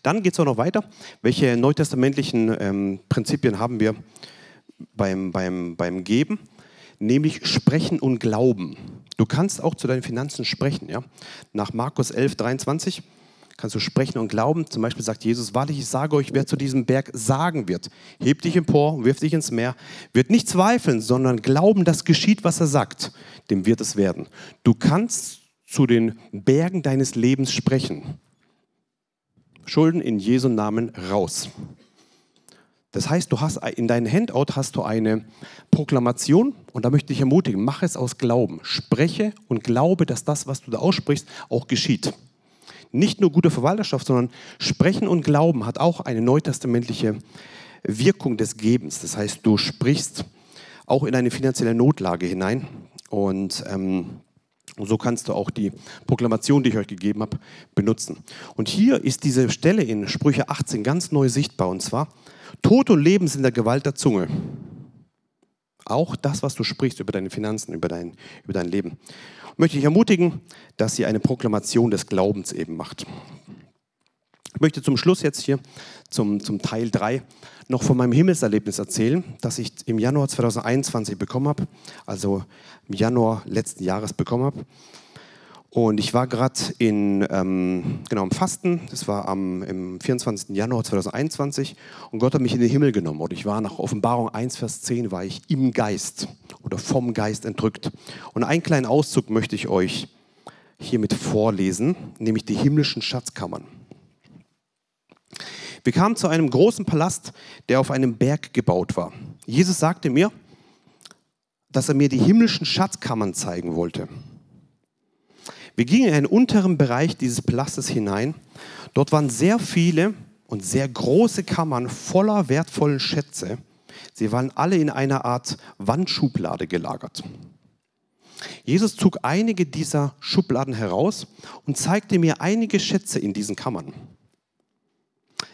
Dann geht es auch noch weiter. Welche neutestamentlichen ähm, Prinzipien haben wir beim, beim, beim Geben? Nämlich Sprechen und Glauben. Du kannst auch zu deinen Finanzen sprechen. Ja? Nach Markus 11, 23 kannst du sprechen und glauben. Zum Beispiel sagt Jesus, wahrlich, ich sage euch, wer zu diesem Berg sagen wird, heb dich empor, wirf dich ins Meer, wird nicht zweifeln, sondern glauben, dass geschieht, was er sagt, dem wird es werden. Du kannst zu den Bergen deines Lebens sprechen. Schulden in Jesu Namen raus. Das heißt, du hast in deinem Handout hast du eine Proklamation und da möchte ich ermutigen, mach es aus Glauben. Spreche und glaube, dass das, was du da aussprichst, auch geschieht. Nicht nur gute Verwalterschaft, sondern Sprechen und Glauben hat auch eine neutestamentliche Wirkung des Gebens. Das heißt, du sprichst auch in eine finanzielle Notlage hinein und ähm, so kannst du auch die Proklamation, die ich euch gegeben habe, benutzen. Und hier ist diese Stelle in Sprüche 18 ganz neu sichtbar und zwar, Tod und Leben sind in der Gewalt der Zunge. Auch das, was du sprichst über deine Finanzen, über dein, über dein Leben. Möchte ich ermutigen, dass ihr eine Proklamation des Glaubens eben macht. Ich möchte zum Schluss jetzt hier, zum, zum Teil 3, noch von meinem Himmelserlebnis erzählen, das ich im Januar 2021 bekommen habe, also im Januar letzten Jahres bekommen habe. Und ich war gerade in, ähm, genau, im Fasten, das war am im 24. Januar 2021 und Gott hat mich in den Himmel genommen. Und ich war nach Offenbarung 1, Vers 10, war ich im Geist oder vom Geist entrückt. Und einen kleinen Auszug möchte ich euch hiermit vorlesen, nämlich die himmlischen Schatzkammern. Wir kamen zu einem großen Palast, der auf einem Berg gebaut war. Jesus sagte mir, dass er mir die himmlischen Schatzkammern zeigen wollte. Wir gingen in einen unteren Bereich dieses Palastes hinein. Dort waren sehr viele und sehr große Kammern voller wertvollen Schätze. Sie waren alle in einer Art Wandschublade gelagert. Jesus zog einige dieser Schubladen heraus und zeigte mir einige Schätze in diesen Kammern.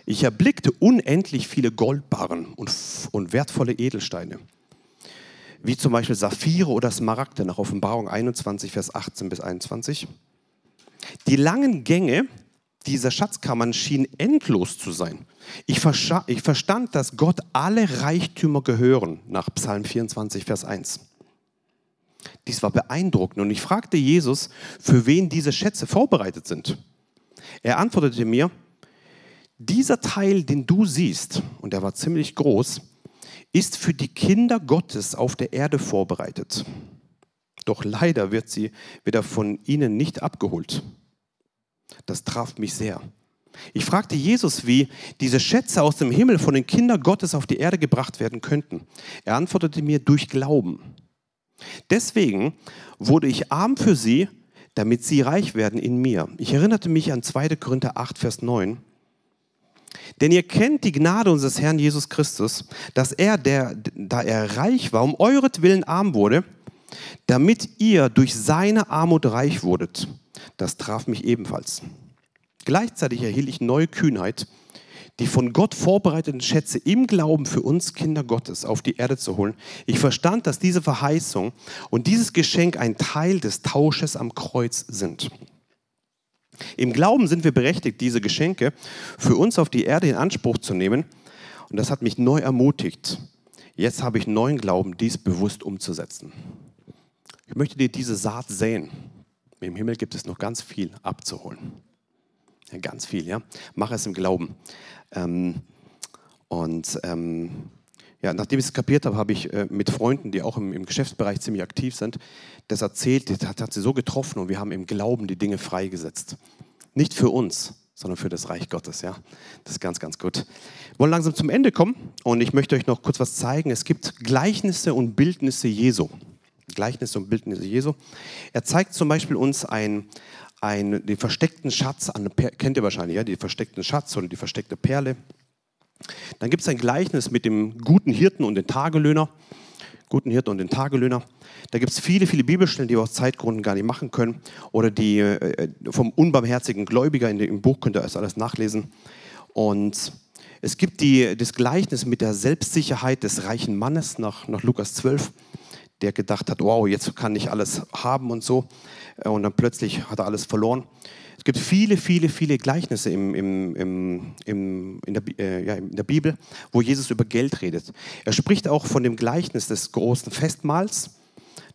Ich erblickte unendlich viele Goldbarren und, und wertvolle Edelsteine wie zum Beispiel Saphire oder Smaragde nach Offenbarung 21, Vers 18 bis 21. Die langen Gänge dieser Schatzkammern schienen endlos zu sein. Ich, ich verstand, dass Gott alle Reichtümer gehören, nach Psalm 24, Vers 1. Dies war beeindruckend und ich fragte Jesus, für wen diese Schätze vorbereitet sind. Er antwortete mir, dieser Teil, den du siehst, und er war ziemlich groß, ist für die Kinder Gottes auf der Erde vorbereitet. Doch leider wird sie wieder von ihnen nicht abgeholt. Das traf mich sehr. Ich fragte Jesus, wie diese Schätze aus dem Himmel von den Kindern Gottes auf die Erde gebracht werden könnten. Er antwortete mir durch Glauben. Deswegen wurde ich arm für sie, damit sie reich werden in mir. Ich erinnerte mich an 2. Korinther 8, Vers 9. Denn ihr kennt die Gnade unseres Herrn Jesus Christus, dass er, der, da er reich war, um euretwillen arm wurde, damit ihr durch seine Armut reich wurdet. Das traf mich ebenfalls. Gleichzeitig erhielt ich neue Kühnheit, die von Gott vorbereiteten Schätze im Glauben für uns Kinder Gottes auf die Erde zu holen. Ich verstand, dass diese Verheißung und dieses Geschenk ein Teil des Tausches am Kreuz sind. Im Glauben sind wir berechtigt, diese Geschenke für uns auf die Erde in Anspruch zu nehmen. Und das hat mich neu ermutigt. Jetzt habe ich neuen Glauben, dies bewusst umzusetzen. Ich möchte dir diese Saat säen. Im Himmel gibt es noch ganz viel abzuholen. Ja, ganz viel, ja. Mach es im Glauben. Ähm, und ähm, ja, nachdem ich es kapiert habe, habe ich äh, mit Freunden, die auch im, im, Geschäftsbereich ziemlich aktiv sind, das erzählt, das hat, hat sie so getroffen und wir haben im Glauben die Dinge freigesetzt. Nicht für uns, sondern für das Reich Gottes. Ja? Das ist ganz, ganz gut. Wir wollen langsam zum Ende kommen und ich möchte euch noch kurz was zeigen. Es gibt Gleichnisse und Bildnisse Jesu. Gleichnisse und Bildnisse Jesu. Er zeigt zum Beispiel uns ein, ein, den versteckten Schatz, an, kennt ihr wahrscheinlich, ja, den versteckten Schatz oder die versteckte Perle. Dann gibt es ein Gleichnis mit dem guten Hirten und dem Tagelöhner. Guten Hirten und den Tagelöhner. Da gibt es viele, viele Bibelstellen, die wir aus Zeitgründen gar nicht machen können. Oder die äh, vom unbarmherzigen Gläubiger in dem Buch könnt ihr das alles nachlesen. Und es gibt die, das Gleichnis mit der Selbstsicherheit des reichen Mannes nach, nach Lukas 12, der gedacht hat, wow, jetzt kann ich alles haben und so. Und dann plötzlich hat er alles verloren. Es gibt viele, viele, viele Gleichnisse im, im, im, in, der, äh, ja, in der Bibel, wo Jesus über Geld redet. Er spricht auch von dem Gleichnis des großen Festmahls,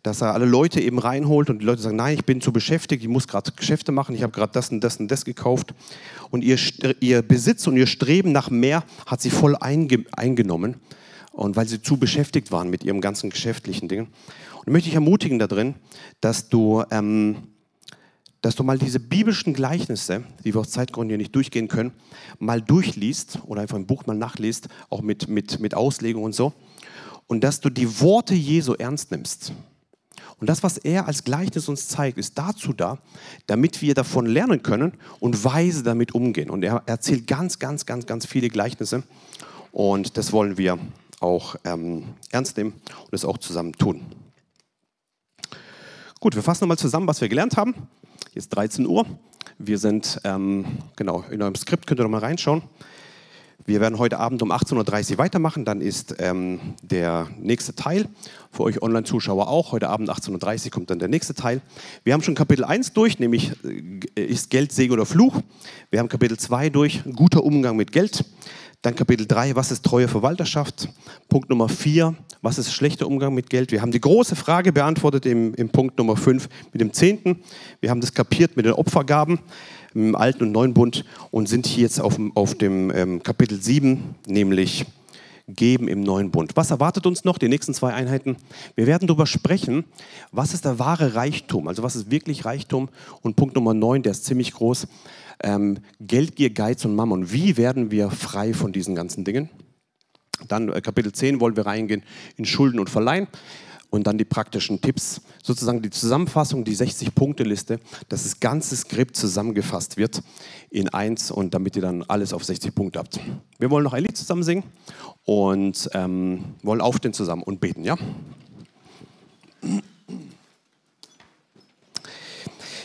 dass er alle Leute eben reinholt und die Leute sagen, nein, ich bin zu beschäftigt, ich muss gerade Geschäfte machen, ich habe gerade das und das und das gekauft. Und ihr, ihr Besitz und ihr Streben nach mehr hat sie voll einge, eingenommen. Und weil sie zu beschäftigt waren mit ihrem ganzen geschäftlichen Dingen. Und möchte ich ermutigen darin, dass du ähm, dass du mal diese biblischen Gleichnisse, die wir aus Zeitgründen hier nicht durchgehen können, mal durchliest oder einfach im Buch mal nachliest, auch mit, mit, mit Auslegung und so. Und dass du die Worte Jesu ernst nimmst. Und das, was er als Gleichnis uns zeigt, ist dazu da, damit wir davon lernen können und weise damit umgehen. Und er erzählt ganz, ganz, ganz, ganz viele Gleichnisse. Und das wollen wir auch ähm, ernst nehmen und es auch zusammen tun. Gut, wir fassen nochmal zusammen, was wir gelernt haben. Jetzt 13 Uhr. Wir sind, ähm, genau, in eurem Skript könnt ihr noch mal reinschauen. Wir werden heute Abend um 18.30 Uhr weitermachen. Dann ist ähm, der nächste Teil. Für euch Online-Zuschauer auch. Heute Abend 18.30 Uhr kommt dann der nächste Teil. Wir haben schon Kapitel 1 durch, nämlich äh, ist Geld Segen oder Fluch. Wir haben Kapitel 2 durch, guter Umgang mit Geld. Dann Kapitel 3, was ist treue Verwalterschaft? Punkt Nummer 4, was ist schlechter Umgang mit Geld? Wir haben die große Frage beantwortet im, im Punkt Nummer 5 mit dem Zehnten. Wir haben das kapiert mit den Opfergaben im Alten und Neuen Bund und sind hier jetzt auf, auf dem ähm, Kapitel 7, nämlich Geben im Neuen Bund. Was erwartet uns noch, die nächsten zwei Einheiten? Wir werden darüber sprechen, was ist der wahre Reichtum, also was ist wirklich Reichtum? Und Punkt Nummer 9, der ist ziemlich groß, ähm, Geldgier, Geiz und Mammon. Wie werden wir frei von diesen ganzen Dingen? Dann äh, Kapitel 10 wollen wir reingehen in Schulden und Verleihen und dann die praktischen Tipps, sozusagen die Zusammenfassung, die 60-Punkte-Liste, dass das ganze Skript zusammengefasst wird in eins und damit ihr dann alles auf 60 Punkte habt. Wir wollen noch ein Lied zusammen singen und ähm, wollen aufstehen zusammen und beten, ja?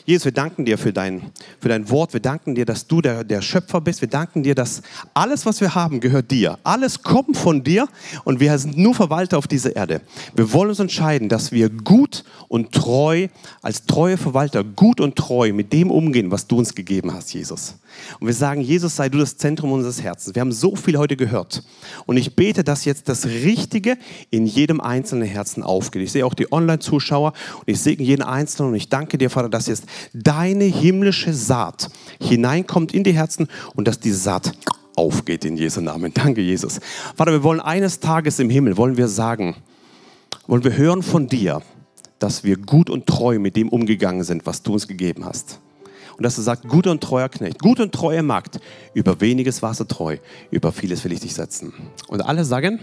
Jesus, wir danken dir für dein, für dein Wort. Wir danken dir, dass du der, der Schöpfer bist. Wir danken dir, dass alles, was wir haben, gehört dir. Alles kommt von dir und wir sind nur Verwalter auf dieser Erde. Wir wollen uns entscheiden, dass wir gut und treu, als treue Verwalter, gut und treu mit dem umgehen, was du uns gegeben hast, Jesus. Und wir sagen, Jesus, sei du das Zentrum unseres Herzens. Wir haben so viel heute gehört. Und ich bete, dass jetzt das Richtige in jedem einzelnen Herzen aufgeht. Ich sehe auch die Online-Zuschauer und ich segne jeden Einzelnen und ich danke dir, Vater, dass jetzt deine himmlische Saat hineinkommt in die Herzen und dass die Saat aufgeht in Jesu Namen. Danke, Jesus. Vater, wir wollen eines Tages im Himmel, wollen wir sagen, wollen wir hören von dir, dass wir gut und treu mit dem umgegangen sind, was du uns gegeben hast. Und dass du sagst, guter und treuer Knecht, gut und treuer Magd, über weniges warst du treu, über vieles will ich dich setzen. Und alle sagen,